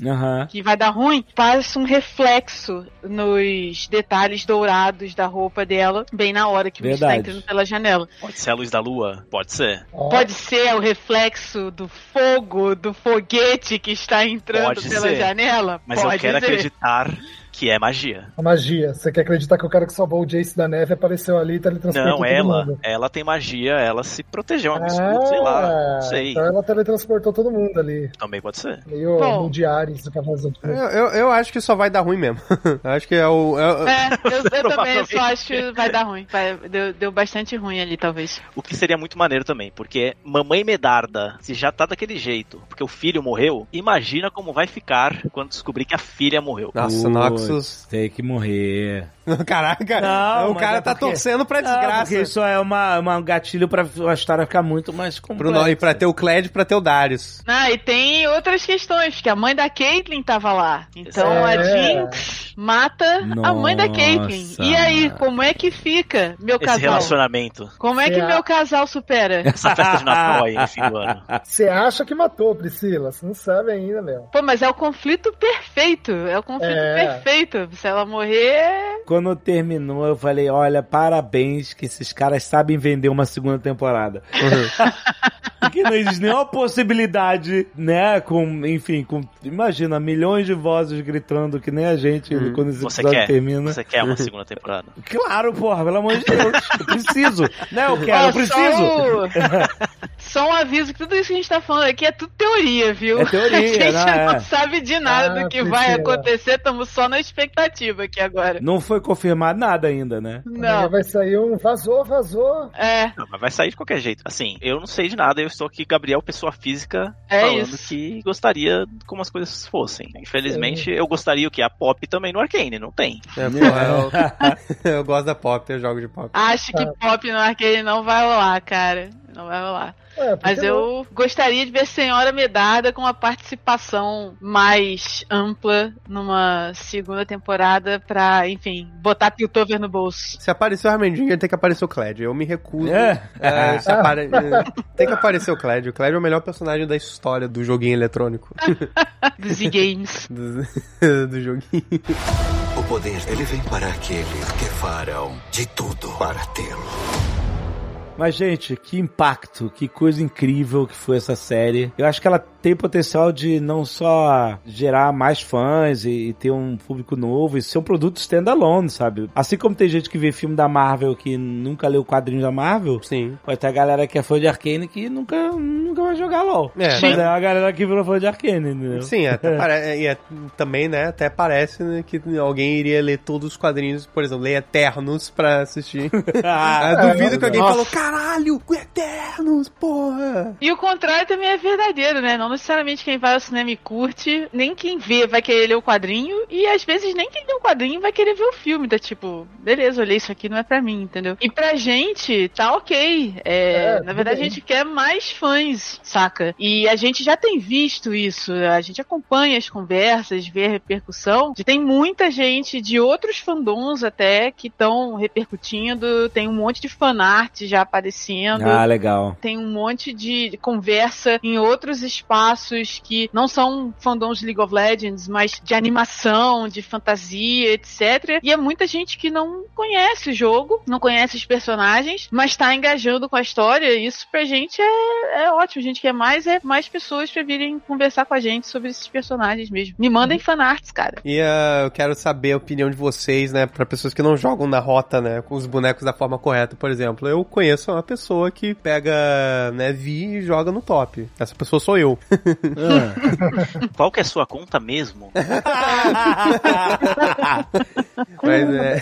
Que vai dar ruim, passa um reflexo nos detalhes dourados da roupa dela, bem na hora que o bicho tá Verdade. entrando pela janela. Pode ser a luz da lua? Pode ser. Pode ser o reflexo do fogo, do foguete que está entrando Pode pela ser. janela. Mas Pode eu quero ser. acreditar que é magia. A magia. Você quer acreditar que o cara que salvou o Jace da neve apareceu ali e teletransportou Não, todo ela. mundo? Ela tem magia, ela se protegeu. Um escudo, sei lá. Não sei. Então ela teletransportou todo mundo ali. Também pode ser. Meio Bom. mundiares do Cavaleiro do Eu, eu, eu acho que só vai dar ruim mesmo. Eu acho que é o. é o- É, eu, eu também Provavelmente. só acho que vai dar ruim. Vai- deu, deu bastante ruim ali, talvez. O que seria muito maneiro também, porque mamãe Medarda, se já tá daquele jeito, porque o filho morreu, imagina como vai ficar quando descobrir que a filha morreu. Nossa, Putz, Tem que morrer. Caraca, Não, o cara é tá porque- torcendo pra Ah, desgraça. porque isso é uma, uma gatilho pra a história ficar muito mais complexa. e pra ter o Cled e pra ter o Darius. Ah, e tem outras questões, porque a mãe da Caitlyn tava lá. Então É. a Jinx mata a mãe da Caitlyn. Nossa. E aí, como é que fica meu Esse casal? relacionamento. Como é que É. meu casal supera? Essa festa de Natal aí no fim do ano. Você acha que matou, Priscila? Você não sabe ainda, meu. Pô, mas é o conflito perfeito. É o conflito É. perfeito. Se ela morrer. Quando terminou, eu falei, olha, parabéns que esses caras sabem vender uma segunda temporada. Porque não existe nenhuma possibilidade, né, com, enfim, com, imagina, milhões de vozes gritando que nem a gente quando esse Você episódio quer? termina. Você quer uma segunda temporada? Claro, porra, pelo amor de Deus, eu preciso, né, eu quero, eu preciso. Só, o- um aviso que tudo isso que a gente tá falando aqui é tudo teoria, viu? É teoria, a gente não, não é. sabe de nada Ah, do que vai acontecer, estamos só na expectativa aqui agora. Não foi confirmado nada ainda, né? Não. vai sair um vazou, vazou. É, Não, mas vai sair de qualquer jeito. Assim, eu não sei de nada, eu estou aqui, Gabriel, pessoa física, É falando isso. que gostaria como as coisas fossem. Infelizmente, eu gostaria que a Pop também no Arcane, não tem. É, porra, eu, eu gosto da pop, eu jogo de pop. acho que pop no arcade não vai rolar, cara. Não vai rolar. É, Mas não- eu gostaria de ver Senhora Medada com uma participação mais ampla numa segunda temporada pra, enfim, botar Piltover no bolso. Se aparecer o Armandinho, tem que aparecer o Cled. Eu me recuso. É? É, se apare- é, Tem que aparecer o Cled. O Cled é o melhor personagem da história do joguinho eletrônico. Dos Z-Games. do, do joguinho. O poder, ele vem para aqueles que farão de tudo para tê-lo. Mas, gente, que impacto, que coisa incrível que foi essa série. Eu acho que ela tem potencial de não só gerar mais fãs e, e ter um público novo e ser um produto standalone, sabe? Assim como tem gente que vê filme da Marvel que nunca leu o quadrinho da Marvel, Sim. pode ter a galera que é fã de Arcane que nunca, nunca vai jogar LOL. É. Mas é a galera que virou fã de Arcane, entendeu? Sim, até pare... e é- também, né, até parece né, que alguém iria ler todos os quadrinhos, por exemplo, ler Eternos pra assistir. Ah, Eu duvido que alguém Nossa. falou, caralho, Eternos, porra! E o contrário também é verdadeiro, né? Não necessariamente quem vai ao cinema e curte, nem quem vê vai querer ler o quadrinho, e às vezes nem quem lê o quadrinho vai querer ver o filme. Tá tipo, beleza, olhei isso aqui, não é pra mim, entendeu? E pra gente, tá ok. É, É, na verdade, bem. a gente quer mais fãs, saca? E a gente já tem visto isso, a gente acompanha as conversas, vê a repercussão. Tem muita gente de outros fandoms até que estão repercutindo, tem um monte de fanart já aparecendo Ah, legal. tem um monte de conversa em outros espaços que não são fandoms de League of Legends, mas de animação, de fantasia, etc. E é muita gente que não conhece o jogo, não conhece os personagens, mas tá engajando com a história. Isso pra gente é, é ótimo. A gente quer mais é mais pessoas pra virem conversar com a gente sobre esses personagens mesmo. Me mandem fanarts, cara. E ah, eu quero saber a opinião de vocês, né, pra pessoas que não jogam na rota, né, com os bonecos da forma correta. Por exemplo, eu conheço uma pessoa que pega, né, Vi e joga no top. Essa pessoa sou eu. Qual que é a sua conta mesmo? Mas é.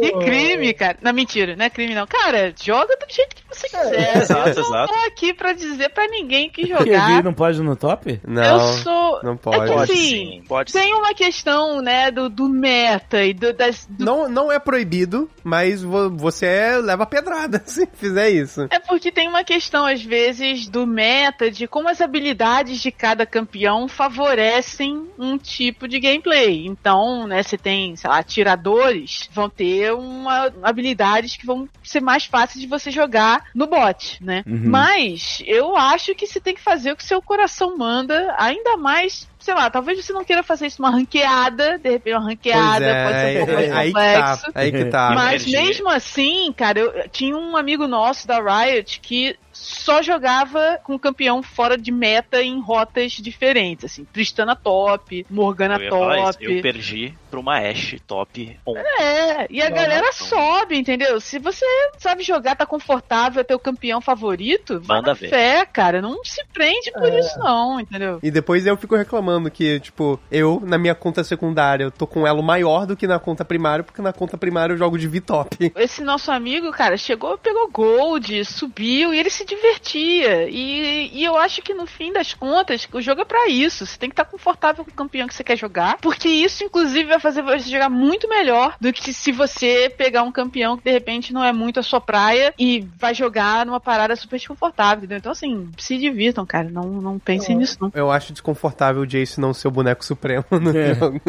Que crime, cara. Não, mentira, não é crime não. Cara, joga do jeito que você quiser. exato, eu não exato. tô aqui pra dizer pra ninguém que Porque jogar. Vi não pode ir no top? eu Não, sou. não É que pode. Pode assim, sim, pode sim. tem uma questão, né, do, do meta e do, das. do- Não, não é proibido, mas vo- você leva pedrada se fizer isso. É porque tem uma questão, às vezes, do meta, de como as habilidades de cada campeão favorecem um tipo de gameplay. Então, né, você tem, sei lá, atiradores, vão ter uma, habilidades que vão ser mais fáceis de você jogar no bot, né? Uhum. Mas eu acho que você tem que fazer o que seu coração manda, ainda mais. Sei lá, talvez você não queira fazer isso numa ranqueada, de repente uma Pois ranqueada é, pode ser um pouco mais aí que complexo. tá. Aí que tá. Mas mesmo assim, cara, eu tinha um amigo nosso da Riot que só jogava com campeão fora de meta em rotas diferentes, assim, Tristana top, Morgana Eu falar isso. top. Eu perdi pra uma Ashe top 1. É, e a Não, galera não. sobe, entendeu? Se você sabe jogar, tá confortável, é teu campeão favorito, vai Manda na ver. fé, cara. Não se prende por É. isso, não, entendeu? E depois eu fico reclamando falando que, tipo, eu, na minha conta secundária, eu tô com elo maior do que na conta primária, porque na conta primária eu jogo de V-Top. Esse nosso amigo, cara, chegou, pegou gold, subiu e ele se divertia. E, e eu acho que no fim das contas, o jogo é pra isso. Você tem que estar confortável com o campeão que você quer jogar, porque isso, inclusive, vai fazer você jogar muito melhor do que se você pegar um campeão que de repente não é muito a sua praia e vai jogar numa parada super desconfortável, entendeu? Então, assim, se divirtam, cara. Não, não pensem nisso, não. Eu acho desconfortável o Jace não ser o boneco supremo no É. jogo.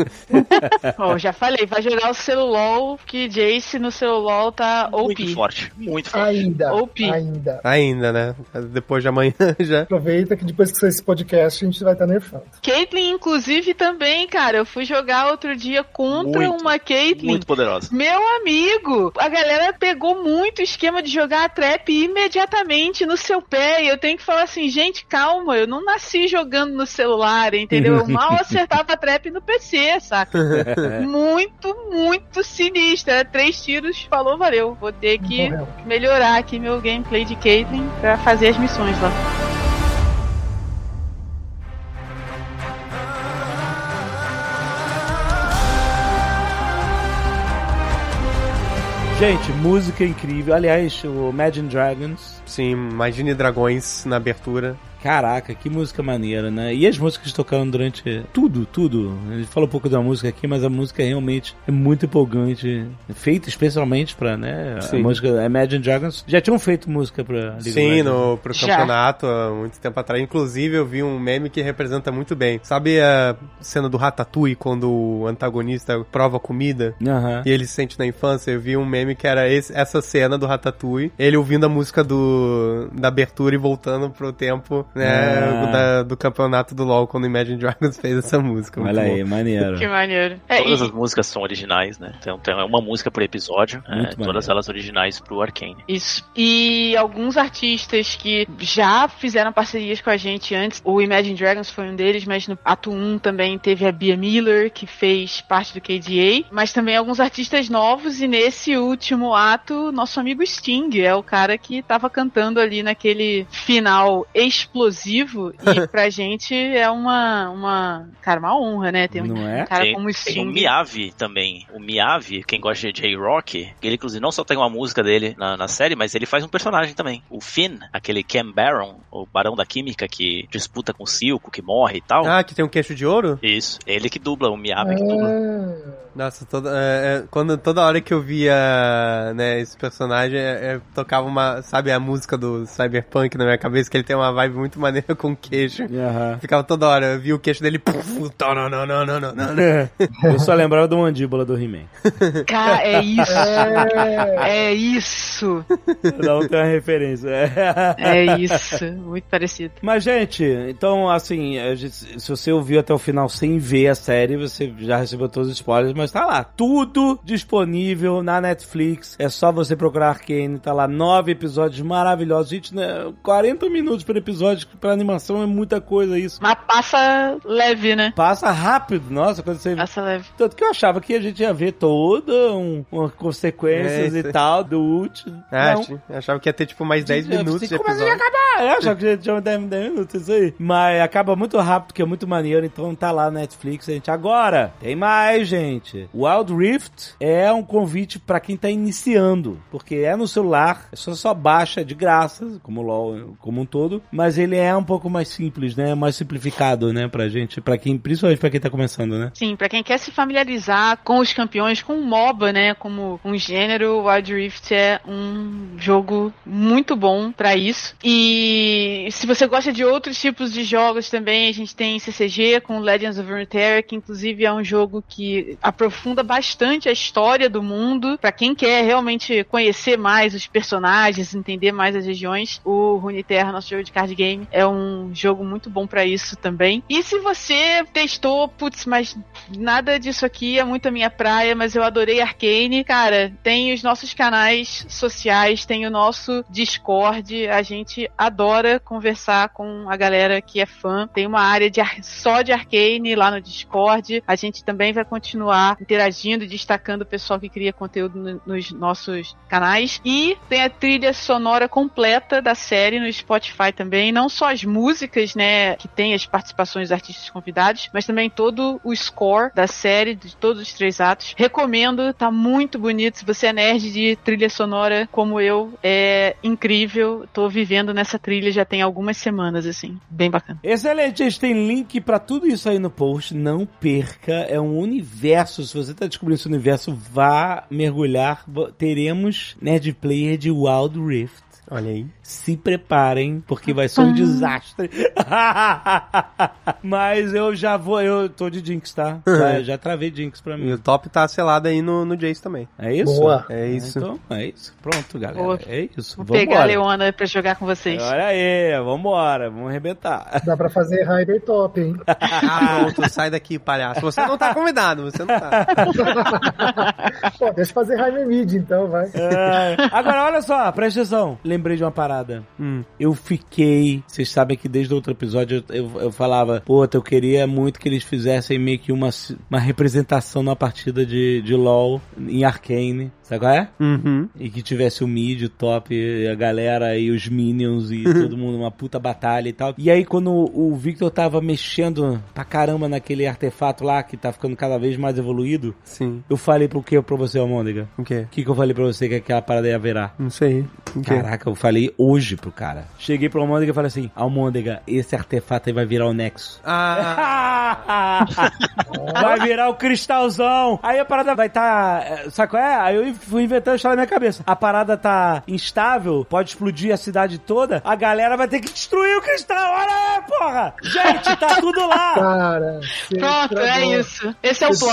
Ó, já falei, vai jogar o celulol, que Jace no celulol tá Muito OP. forte, muito forte. Ainda. OP. Ainda. Ainda, né? Depois de amanhã já. Aproveita que depois que sair esse podcast a gente vai estar nerfando. Caitlyn, inclusive, também, cara. Eu fui jogar outro dia contra Muito, uma Caitlyn. Muito poderosa. Meu amigo, a galera pegou muito o esquema de jogar a trap imediatamente no seu pé. E eu tenho que falar assim, gente, calma, eu não nasci jogando no celular, entendeu? Eu mal acertava a trap no PC, saca? muito, muito sinistro. Era três tiros, falou, valeu. Vou ter que Morreu. melhorar aqui meu gameplay de Caitlyn pra fazer as missões lá. Gente, música incrível. Aliás, o Imagine Dragons. Sim, imagine dragões na abertura. Caraca, que música maneira, né? E as músicas tocando durante tudo, tudo. A gente fala um pouco da música aqui, mas a música realmente é muito empolgante. Feita especialmente pra, né? Sim. A música Imagine Dragons. Já tinham feito música pra League Sim, Legends, né? no, pro Já. campeonato, há muito tempo atrás. Inclusive, eu vi um meme que representa muito bem. Sabe a cena do Ratatouille, quando o antagonista prova comida? Aham. E ele se sente na infância, eu vi um meme que era esse- essa cena do Ratatouille, ele ouvindo a música do, da abertura e voltando pro tempo, né, Ah. da- do campeonato do LoL, quando o Imagine Dragons fez essa música. Olha aí, maneiro. Que maneiro. É, Todas e- as músicas são originais, né? Então tem uma música por episódio, é, todas elas originais pro Arcane. Isso. E alguns artistas que já fizeram parcerias com a gente antes, o Imagine Dragons foi um deles, mas no ato 1 também teve a Bia Miller, que fez parte do KDA, mas também alguns artistas novos, e nesse último ato, nosso amigo Sting é o cara que tava cantando ali naquele final explosivo, e pra gente é uma, uma, cara, uma honra, né? Ter um Não é? cara Tem- como o Tem o Sting. Miyavi também. O Miyavi, quem gosta de J-Rock, ele inclusive não só tem uma música dele na, na série, mas ele faz um personagem também. O Finn, aquele Ken Baron, o barão da química que disputa com o Silco, que morre e tal. Ah, que tem um queixo de ouro? Isso, ele que dubla, o Miyavi que dubla. Nossa, toda, é, é, quando, toda hora que eu via né, esse personagem, é, é, tocava uma, sabe, a música do Cyberpunk na minha cabeça, que ele tem uma vibe muito maneira com queixo. Aham. Ficava toda hora, eu via o queixo dele, puf, não, não, não, não, não, não. Eu só lembrava do mandíbula do He-Man. Cara, é isso. é. É isso. Não tem uma referência. É isso. Muito parecido. Mas, gente, então, assim, se você ouviu até o final sem ver a série, você já recebeu todos os spoilers, mas tá lá. Tudo disponível na Netflix. É só você procurar Arcane. Tá lá nove episódios maravilhosos. Gente, né, 40 minutos por episódio. Pra animação é muita coisa isso. Mas passa leve, né? Passa rápido, nossa, quando você Passa leve. Tanto que eu achava que a gente ia ver toda um, uma consequências É, e tal do último. Ah, Não. ach- achava que ia ter tipo mais 10 minutos de Assim, a episódio. acabar. Eu achava que já tinha 10, 10 minutos, isso aí. Mas acaba muito rápido, que é muito maneiro, então tá lá na Netflix, gente. Agora, tem mais, gente. Wild Rift é um convite pra quem tá iniciando, porque é no celular, é só, só baixa de graça, como o LoL como um todo, mas ele é um pouco mais simples, né? Mais simplificado, né, pra gente, pra quem, principalmente pra quem tá começando, né? Sim, pra quem quer se familiarizar com os campeões, com o MOBA, né, como um gênero, Wild Rift é um jogo muito bom pra isso. E se você gosta de outros tipos de jogos também, a gente tem CCG com Legends of Runeterra, que inclusive é um jogo que aprofunda bastante a história do mundo. Pra quem quer realmente conhecer mais os personagens, entender mais as regiões, o Runeterra, nosso jogo de card game, é um jogo muito bom pra isso também. E se você testou, putz, mas nada disso aqui é muito a minha praia, mas eu adorei Arcane. Cara, tem os nossos canais sociais, tem o nosso Discord. A gente adora conversar com a galera que é fã. Tem uma área de só de Arcane lá no Discord. A gente também vai continuar interagindo, destacando o pessoal que cria conteúdo no- nos nossos canais. E tem a trilha sonora completa da série no Spotify também. Não só as músicas, né, que tem as participações dos artistas convidados, mas também todo o score da série, de todos os três atos. Recomendo, tá muito bonito. Se você é nerd de trilha sonora como eu, é incrível. Tô vivendo nessa trilha já tem algumas semanas, assim. Bem bacana. Excelente, a gente tem link pra tudo isso aí no post. Não perca, é um universo. Se você tá descobrindo esse universo, vá mergulhar. Teremos Nerd Player de Wild Rift. Olha aí. Se preparem, porque vai ser um desastre. Mas eu já vou, eu tô de Jinx, tá? Já, já travei Jinx pra E mim. o top tá selado aí no, no Jace também. É isso? Boa. É isso. Então, é isso. Pronto, galera. Boa. É isso. Vou Vambora. pegar a Leona pra jogar com vocês. Olha aí, vambora, vamos arrebentar. Dá pra fazer Hyper Top, hein? Ah, pronto, sai daqui, palhaço. Você não tá convidado, você não tá. Pô, deixa eu fazer Hyper Mid, então, vai. É. Agora, olha só, presta atenção. Lembrei de uma parada. Hum. Eu fiquei. Vocês sabem que desde o outro episódio eu, eu, eu falava, puta, eu queria muito que eles fizessem meio que uma, uma representação numa partida de, de LOL em Arcane. Sabe qual é? Uhum. E que tivesse o mid, o top, a galera e os minions e todo mundo, uma puta batalha e tal. E aí, quando o Victor tava mexendo pra caramba naquele artefato lá, que tá ficando cada vez mais evoluído, Sim. eu falei pro que pra você, Almôndega? O quê? O que, que eu falei pra você que aquela parada ia virar? Não sei. Quê? Caraca, eu falei hoje pro cara. Cheguei pro Almôndega e falei assim: Almôndega, esse artefato aí vai virar o Nexo. Ah, vai virar o cristalzão. Aí a parada vai tá. é, Sabe qual é? Aí eu fui inventando história na minha cabeça. A parada tá instável, pode explodir a cidade toda. A galera vai ter que destruir o cristal. Olha aí, porra! Gente, tá tudo lá. Cara, Pronto, é isso. Esse é o Só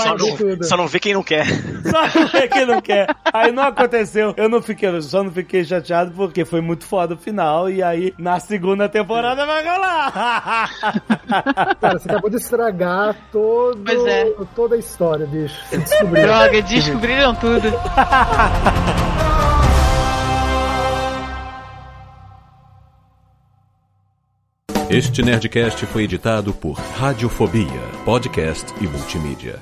Só só não vê quem não quer. Só não vê quem não quer. Aí não aconteceu. Eu não fiquei, eu só não fiquei chateado porque foi muito foda o final. E aí, na segunda temporada vai rolar. Cara, você acabou de estragar todo, Pois é. toda a história, bicho. Você descobriu. Droga, descobriram tudo. Este Nerdcast foi editado por Radiofobia, podcast e multimídia.